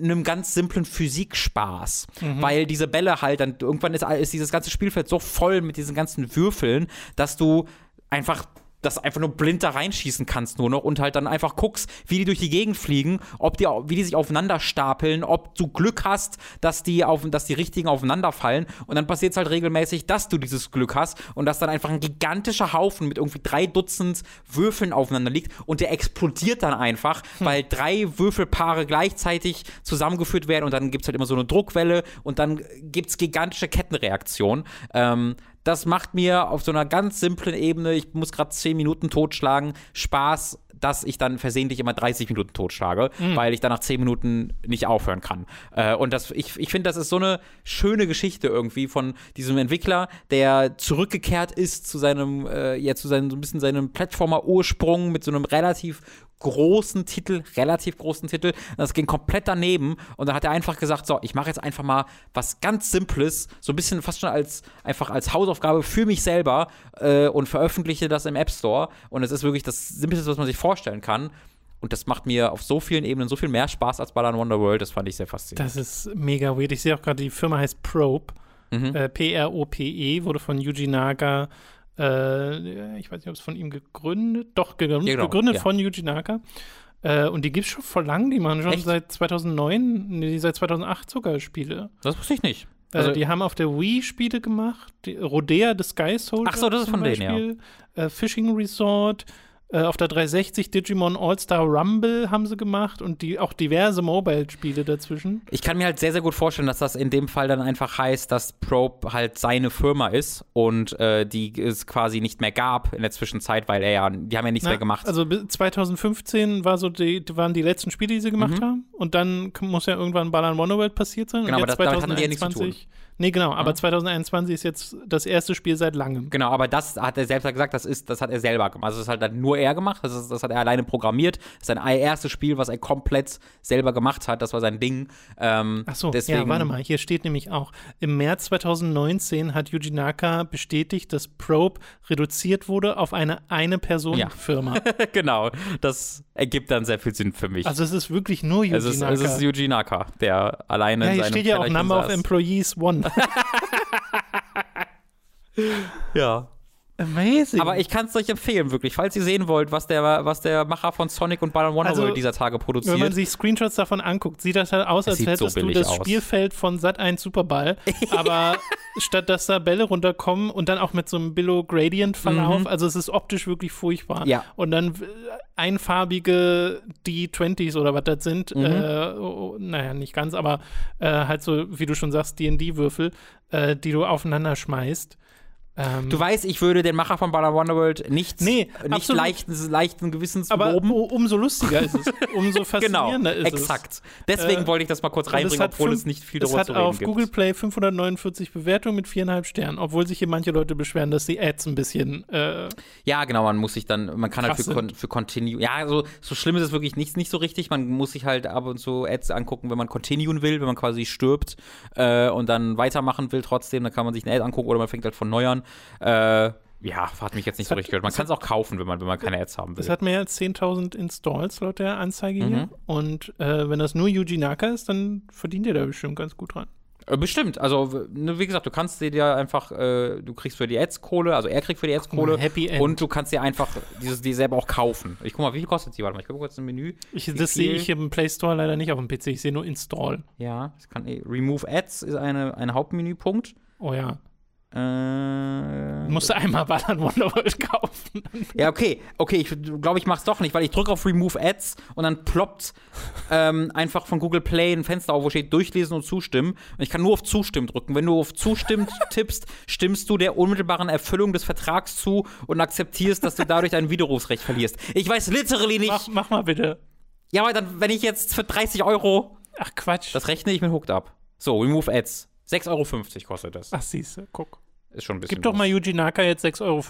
Speaker 2: einem ganz simplen Physikspaß, weil diese Bälle halt dann irgendwann ist, ist dieses ganze Spielfeld so voll mit diesen ganzen Würfeln, dass du einfach das einfach nur blind da reinschießen kannst nur noch und halt dann einfach guckst, wie die durch die Gegend fliegen, ob die, wie die sich aufeinander stapeln, ob du Glück hast, dass die, auf, dass die richtigen aufeinander fallen und dann passiert es halt regelmäßig, dass du dieses Glück hast und dass dann einfach ein gigantischer Haufen mit irgendwie drei Dutzend Würfeln aufeinander liegt und der explodiert dann einfach, weil drei Würfelpaare gleichzeitig zusammengeführt werden und dann gibt es halt immer so eine Druckwelle und dann gibt es gigantische Kettenreaktionen. Ähm, das macht mir auf so einer ganz simplen Ebene, ich muss gerade 10 Minuten totschlagen, Spaß, dass ich dann versehentlich immer 30 Minuten totschlage, weil ich dann nach 10 Minuten nicht aufhören kann. Äh, und das, ich, ich finde, das ist so eine schöne Geschichte irgendwie von diesem Entwickler, der zurückgekehrt ist zu seinem, äh, ja, zu seinem, so ein bisschen seinem Plattformer-Ursprung mit so einem relativ großen Titel, relativ großen Titel. Das ging komplett daneben und dann hat er einfach gesagt, so, ich mache jetzt einfach mal was ganz Simples, so ein bisschen fast schon als einfach als Hausaufgabe für mich selber äh, und veröffentliche das im App Store und es ist wirklich das Simpelste, was man sich vorstellen kann. Und das macht mir auf so vielen Ebenen so viel mehr Spaß als Ballern Wonderworld. Das fand ich sehr faszinierend.
Speaker 1: Das ist mega weird. Ich sehe auch gerade, die Firma heißt Probe.
Speaker 2: Mhm.
Speaker 1: Äh, P-R-O-P-E, wurde von Yuji Naka, äh, ich weiß nicht, ob es von ihm gegründet, doch gegründet,
Speaker 2: Ja, genau,
Speaker 1: gegründet
Speaker 2: ja.
Speaker 1: von Yuji Naka. Äh, und die gibt es schon vor lang, die machen schon
Speaker 2: Echt?
Speaker 1: seit 2009, nee, seit 2008 sogar Spiele.
Speaker 2: Das wusste ich nicht.
Speaker 1: Also,
Speaker 2: Also,
Speaker 1: die haben auf der Wii Spiele gemacht, die, Rodea the Sky Soldier.
Speaker 2: Ach so, das ist von denen, ja.
Speaker 1: Beispiel, Äh, Fishing Resort, äh, auf der 360 Digimon All-Star Rumble haben sie gemacht und die, auch diverse Mobile-Spiele dazwischen.
Speaker 2: Ich kann mir halt sehr, sehr gut vorstellen, dass das in dem Fall dann einfach heißt, dass Probe halt seine Firma ist und äh, die es quasi nicht mehr gab in der Zwischenzeit, weil er ja, die haben ja nichts
Speaker 1: Na,
Speaker 2: mehr gemacht.
Speaker 1: Also bis 2015 war so die, waren die letzten Spiele, die sie gemacht haben. Und dann muss ja irgendwann Ballern Wonderworld passiert sein.
Speaker 2: Mhm. Genau,
Speaker 1: und
Speaker 2: aber
Speaker 1: jetzt
Speaker 2: das- damit hatten die ja nichts zu tun.
Speaker 1: Nee, genau, aber
Speaker 2: Ja.
Speaker 1: 2021 ist jetzt das erste Spiel seit langem.
Speaker 2: Genau, aber das hat er selbst gesagt, das ist, das hat er selber gemacht. Also das hat dann nur er gemacht, das, ist, das hat er alleine programmiert. Das ist sein erstes Spiel, was er komplett selber gemacht hat. Das war sein Ding. Ähm,
Speaker 1: Ach so,
Speaker 2: deswegen,
Speaker 1: ja, warte mal, hier steht nämlich auch, im März 2019 hat Yuji Naka bestätigt, dass Probe reduziert wurde auf eine Eine-Person-Firma.
Speaker 2: genau, das ergibt dann sehr viel Sinn für mich.
Speaker 1: Also es ist wirklich nur Yuji
Speaker 2: es, ist,
Speaker 1: Naka.
Speaker 2: es ist Yuji Naka, der alleine
Speaker 1: ja,
Speaker 2: in
Speaker 1: hier
Speaker 2: seinem
Speaker 1: steht ja auch Number of. Employees One.
Speaker 2: Ja.
Speaker 1: Amazing.
Speaker 2: Aber ich kann es euch empfehlen, wirklich, falls ihr sehen wollt, was der, was der Macher von Sonic und Ballon Wonderworld
Speaker 1: Also,
Speaker 2: dieser Tage produziert.
Speaker 1: Wenn man sich Screenshots davon anguckt, sieht das halt aus, als
Speaker 2: sieht so
Speaker 1: hättest du das
Speaker 2: aus.
Speaker 1: Spielfeld von Sat 1 Superball, aber statt dass da Bälle runterkommen und dann auch mit so einem Billow-Gradient-Verlauf, also es ist optisch wirklich furchtbar.
Speaker 2: Mhm. Ja.
Speaker 1: Und dann einfarbige D20s oder was das sind,
Speaker 2: Mhm.
Speaker 1: äh, oh, oh, naja, nicht ganz, aber äh, halt so, wie du schon sagst, D&D-Würfel, äh, die du aufeinander schmeißt. Ähm,
Speaker 2: Du weißt, ich würde den Macher von Ballon Wonderworld nicht,
Speaker 1: Nee,
Speaker 2: nicht leichten, leichten Gewissens
Speaker 1: aber
Speaker 2: loben.
Speaker 1: umso lustiger ist es, umso
Speaker 2: Genau,
Speaker 1: faszinierender ist es.
Speaker 2: exakt. Deswegen
Speaker 1: Äh,
Speaker 2: wollte ich das mal kurz
Speaker 1: es
Speaker 2: reinbringen,
Speaker 1: hat
Speaker 2: obwohl
Speaker 1: fünf-
Speaker 2: es nicht viel
Speaker 1: Es
Speaker 2: darüber
Speaker 1: hat
Speaker 2: zu reden
Speaker 1: auf
Speaker 2: gibt.
Speaker 1: Google Play 549 Bewertungen mit viereinhalb Sternen, obwohl sich hier manche Leute beschweren, dass die Ads ein bisschen. Äh,
Speaker 2: Ja, genau, man muss sich dann, man kann halt für, Con für Continue, ja, so, so schlimm ist es wirklich nicht, nicht so richtig. Man muss sich halt ab und zu Ads angucken, wenn man continuen will, wenn man quasi stirbt äh, und dann weitermachen will trotzdem, dann kann man sich eine Ad angucken oder man fängt halt von neu an. Äh, ja, hat mich jetzt nicht so
Speaker 1: hat-
Speaker 2: richtig gehört. Man kann es auch kaufen, wenn man, wenn man keine Ads haben will.
Speaker 1: es hat mehr als 10.000 Installs laut der Anzeige hier.
Speaker 2: Mhm.
Speaker 1: Und äh, wenn das nur Yuji Naka ist, dann verdient ihr da bestimmt ganz gut dran.
Speaker 2: Äh, Bestimmt. Also, ne, wie gesagt, du kannst dir ja einfach, äh, du kriegst für die Ads Kohle, also er kriegt für die Ads Kohle.
Speaker 1: Happy End.
Speaker 2: Und du kannst dir einfach dieses, die selber auch kaufen. Ich guck mal, wie viel kostet die? Warte mal, ich gucke kurz im Menü.
Speaker 1: Ich, das sehe ich im Play Store leider nicht auf dem PC. Ich sehe nur Install.
Speaker 2: Ja, das kann, eh- Remove Ads ist eine, ein Hauptmenüpunkt.
Speaker 1: Oh ja.
Speaker 2: Äh,
Speaker 1: Du musst einmal Ballern Wonderworld kaufen.
Speaker 2: Ja, okay. Okay, ich glaube, ich mach's doch nicht, weil ich drücke auf Remove Ads und dann ploppt ähm, einfach von Google Play ein Fenster auf, wo steht Durchlesen und Zustimmen. Und ich kann nur auf Zustimmen drücken. Wenn du auf Zustimmen tippst, stimmst du der unmittelbaren Erfüllung des Vertrags zu und akzeptierst, dass du dadurch dein Widerrufsrecht verlierst. Ich weiß literally nicht.
Speaker 1: Mach, mach mal bitte.
Speaker 2: Ja, aber dann, wenn ich jetzt für 30 Euro,
Speaker 1: Ach Quatsch.
Speaker 2: das rechne ich mit Hooked ab. So, Remove Ads. 6,50 Euro kostet das.
Speaker 1: Ach siehst du, guck.
Speaker 2: Ist schon ein bisschen.
Speaker 1: Gib doch mal Yuji Naka jetzt 6,50 Euro.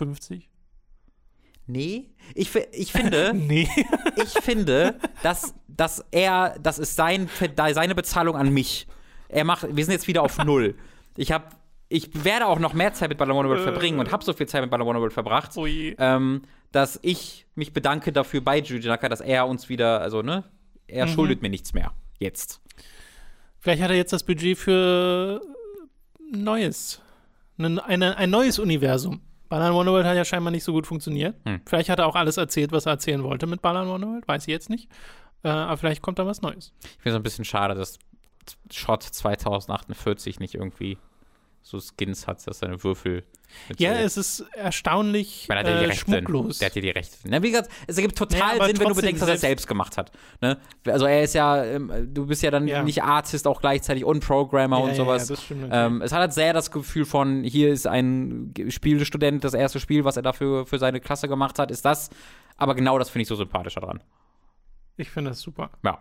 Speaker 2: Nee. Ich, ich finde.
Speaker 1: Nee.
Speaker 2: ich finde, dass, dass er, das ist sein, seine Bezahlung an mich. Er macht, wir sind jetzt wieder auf Null. Ich habe, ich werde auch noch mehr Zeit mit Ballon World verbringen und habe so viel Zeit mit Ballon World verbracht,
Speaker 1: Oh
Speaker 2: ähm, dass ich mich bedanke dafür bei Juji Naka, dass er uns wieder, also ne, er schuldet mir nichts mehr. Jetzt.
Speaker 1: Vielleicht hat er jetzt das Budget für Neues. Eine, eine, ein neues Universum. Balan Wonderworld hat ja scheinbar nicht so gut funktioniert.
Speaker 2: Hm.
Speaker 1: Vielleicht hat er auch alles erzählt, was er erzählen wollte mit Balan Wonderworld. Weiß ich jetzt nicht. Äh, aber vielleicht kommt da was Neues.
Speaker 2: Ich finde es ein bisschen schade, dass Shot 2048 nicht irgendwie so Skins hat, dass seine Würfel.
Speaker 1: Ja,
Speaker 2: so
Speaker 1: es ist erstaunlich
Speaker 2: Ich meine, der hat ja die
Speaker 1: äh,
Speaker 2: Rechte.
Speaker 1: schmucklos.
Speaker 2: Der hat ja die Rechte. Na, wie gesagt, es ergibt
Speaker 1: Ja,
Speaker 2: total
Speaker 1: aber
Speaker 2: Sinn, wenn du bedenkst, dass er es
Speaker 1: selbst-
Speaker 2: gemacht hat. Ne? Also er ist ja, ähm, du bist ja dann
Speaker 1: Ja.
Speaker 2: nicht Artist auch gleichzeitig und Programmer
Speaker 1: Ja,
Speaker 2: und
Speaker 1: ja,
Speaker 2: sowas.
Speaker 1: Ja, das stimmt
Speaker 2: ähm, es hat halt sehr das Gefühl von, hier ist ein Spielstudent, das erste Spiel, was er dafür für seine Klasse gemacht hat, ist das. Aber genau das finde ich so sympathisch daran.
Speaker 1: ich finde das super.
Speaker 2: Ja.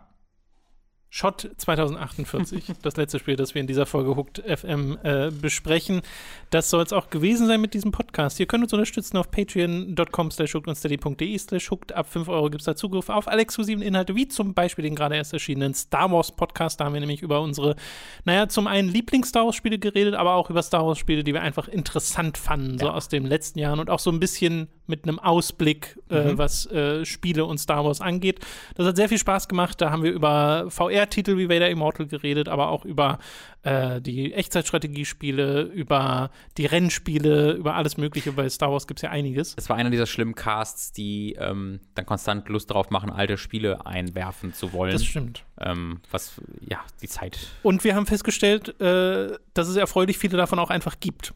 Speaker 1: Shot 2048, das letzte Spiel, das wir in dieser Folge Hooked FM äh, besprechen. Das soll es auch gewesen sein mit diesem Podcast. Ihr könnt uns unterstützen auf patreon.com slash hooked und steady.de slash hooked. Ab 5 Euro gibt es da Zugriff auf alle exklusiven Inhalte, wie zum Beispiel den gerade erst erschienenen Star Wars Podcast. Da haben wir nämlich über unsere, naja, zum einen Lieblings-Star Wars-Spiele geredet, aber auch über Star Wars-Spiele, die wir einfach interessant fanden, so aus den letzten Jahren und auch so ein bisschen mit einem Ausblick, äh, was äh, Spiele und Star Wars angeht. Das hat sehr viel Spaß gemacht. Da haben wir über VR-Titel wie Vader Immortal geredet, aber auch über äh, die Echtzeitstrategiespiele, über die Rennspiele, über alles Mögliche. Bei Star Wars gibt es ja einiges.
Speaker 2: Es war einer dieser schlimmen Casts, die ähm, dann konstant Lust darauf machen, alte Spiele einwerfen zu wollen.
Speaker 1: Das stimmt.
Speaker 2: ähm, was, ja, die Zeit.
Speaker 1: Und wir haben festgestellt, äh, dass es erfreulich viele davon auch einfach gibt.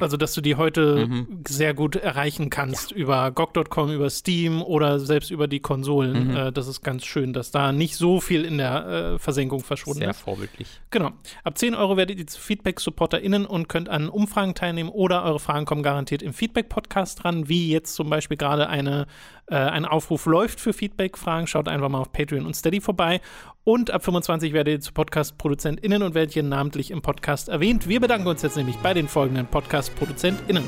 Speaker 1: Also, dass du die heute sehr gut erreichen kannst über GOG.com, über Steam oder selbst über die Konsolen. Äh, das ist ganz schön, dass da nicht so viel in der äh, Versenkung verschwunden
Speaker 2: Sehr
Speaker 1: ist.
Speaker 2: vorbildlich.
Speaker 1: Genau. Ab 10 Euro werdet ihr zu Feedback-SupporterInnen und könnt an Umfragen teilnehmen oder eure Fragen kommen garantiert im Feedback-Podcast dran, wie jetzt zum Beispiel gerade eine, äh, ein Aufruf läuft für Feedback-Fragen. Schaut einfach mal auf Patreon und Steady vorbei. Und ab 25 werdet ihr zu Podcast-ProduzentInnen und werdet hier namentlich im Podcast erwähnt. Wir bedanken uns jetzt nämlich bei den folgenden Podcast-ProduzentInnen.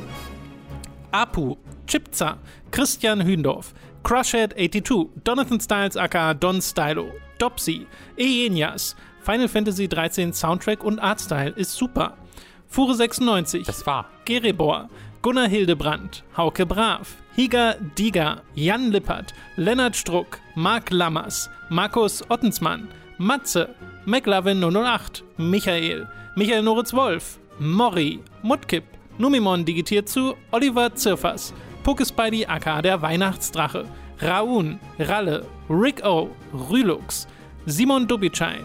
Speaker 1: Apu, Chipza, Christian Hündorf, Crushhead82, Jonathan Styles aka Don Stylo, Dopsy, Eenias, Final Fantasy 13 Soundtrack und Artstyle ist super. Fure96,
Speaker 2: Das war.
Speaker 1: Gerebor, Gunnar Hildebrandt, Hauke Brav, Higa Diga, Jan Lippert, Lennart Struck, Marc Lammers, Markus Ottensmann, Matze, McLavin 008, Michael, Michael Noritz Wolf, Morri, Mutkipp, Numimon digitiert zu Oliver Zirfers, Pokespidey aka der Weihnachtsdrache, Raun, Ralle, Rick O, Rülux, Simon Dubicai,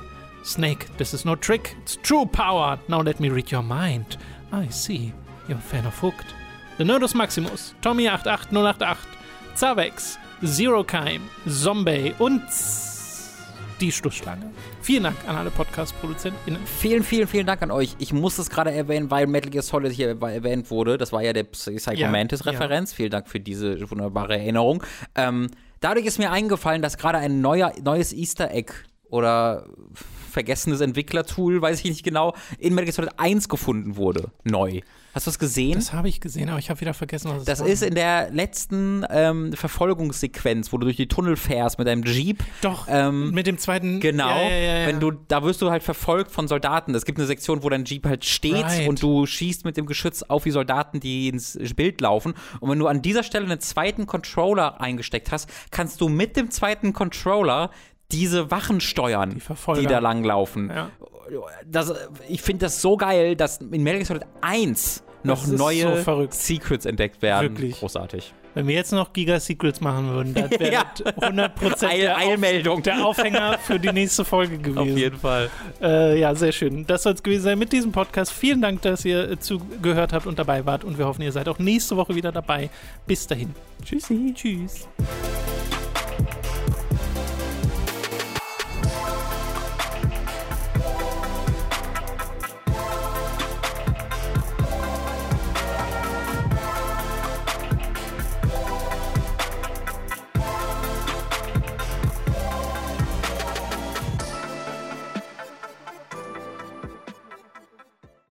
Speaker 1: Snake, this is no trick, it's true power. Now let me read your mind. I see, you're a fan of Hooked. The Nerdus Maximus, Tommy88088, Zavex, Zero Keim, Zombie und die Schlussschlange. Vielen Dank an alle Podcast-ProduzentInnen.
Speaker 2: Vielen, vielen, vielen Dank an euch. Ich muss es gerade erwähnen, weil Metal Gear Solid hier erwähnt wurde. Das war ja der Psycho
Speaker 1: Ja,
Speaker 2: Mantis-Referenz. Vielen Dank für diese wunderbare Erinnerung. Ähm, dadurch ist mir eingefallen, dass gerade ein neuer, neues Easter Egg oder vergessenes Entwicklertool, weiß ich nicht genau, in Metal Gear Solid 1 gefunden wurde. Neu. Hast du es gesehen?
Speaker 1: Das habe ich gesehen, aber ich habe wieder vergessen, was es
Speaker 2: Das
Speaker 1: war.
Speaker 2: ist in der letzten ähm, Verfolgungssequenz, wo du durch die Tunnel fährst mit deinem Jeep.
Speaker 1: Doch,
Speaker 2: ähm,
Speaker 1: mit dem zweiten.
Speaker 2: Genau,
Speaker 1: Ja, ja, ja,
Speaker 2: wenn du, da wirst du halt verfolgt von Soldaten. Es gibt eine Sektion, wo dein Jeep halt steht
Speaker 1: Right.
Speaker 2: und du schießt mit dem Geschütz auf die Soldaten, die ins Bild laufen. Und wenn du an dieser Stelle einen zweiten Controller eingesteckt hast, kannst du mit dem zweiten Controller diese Wachen steuern, die,
Speaker 1: Verfolger.
Speaker 2: da langlaufen.
Speaker 1: Ja.
Speaker 2: Das, ich finde das so geil, dass in Metal Gear Solid 1 noch neue
Speaker 1: so.
Speaker 2: Secrets entdeckt werden.
Speaker 1: Wirklich.
Speaker 2: Großartig.
Speaker 1: Wenn wir jetzt noch Giga-Secrets machen würden, das wäre
Speaker 2: Ja.
Speaker 1: 100%
Speaker 2: Eil,
Speaker 1: der, Auf,
Speaker 2: Eilmeldung.
Speaker 1: der Aufhänger für die nächste Folge
Speaker 2: Auf
Speaker 1: gewesen.
Speaker 2: jeden Fall.
Speaker 1: Äh, ja, sehr schön. Das soll es gewesen sein mit diesem Podcast. Vielen Dank, dass ihr äh, zugehört habt und dabei wart. Und wir hoffen, ihr seid auch nächste Woche wieder dabei. Bis dahin. Tschüssi. Tschüss.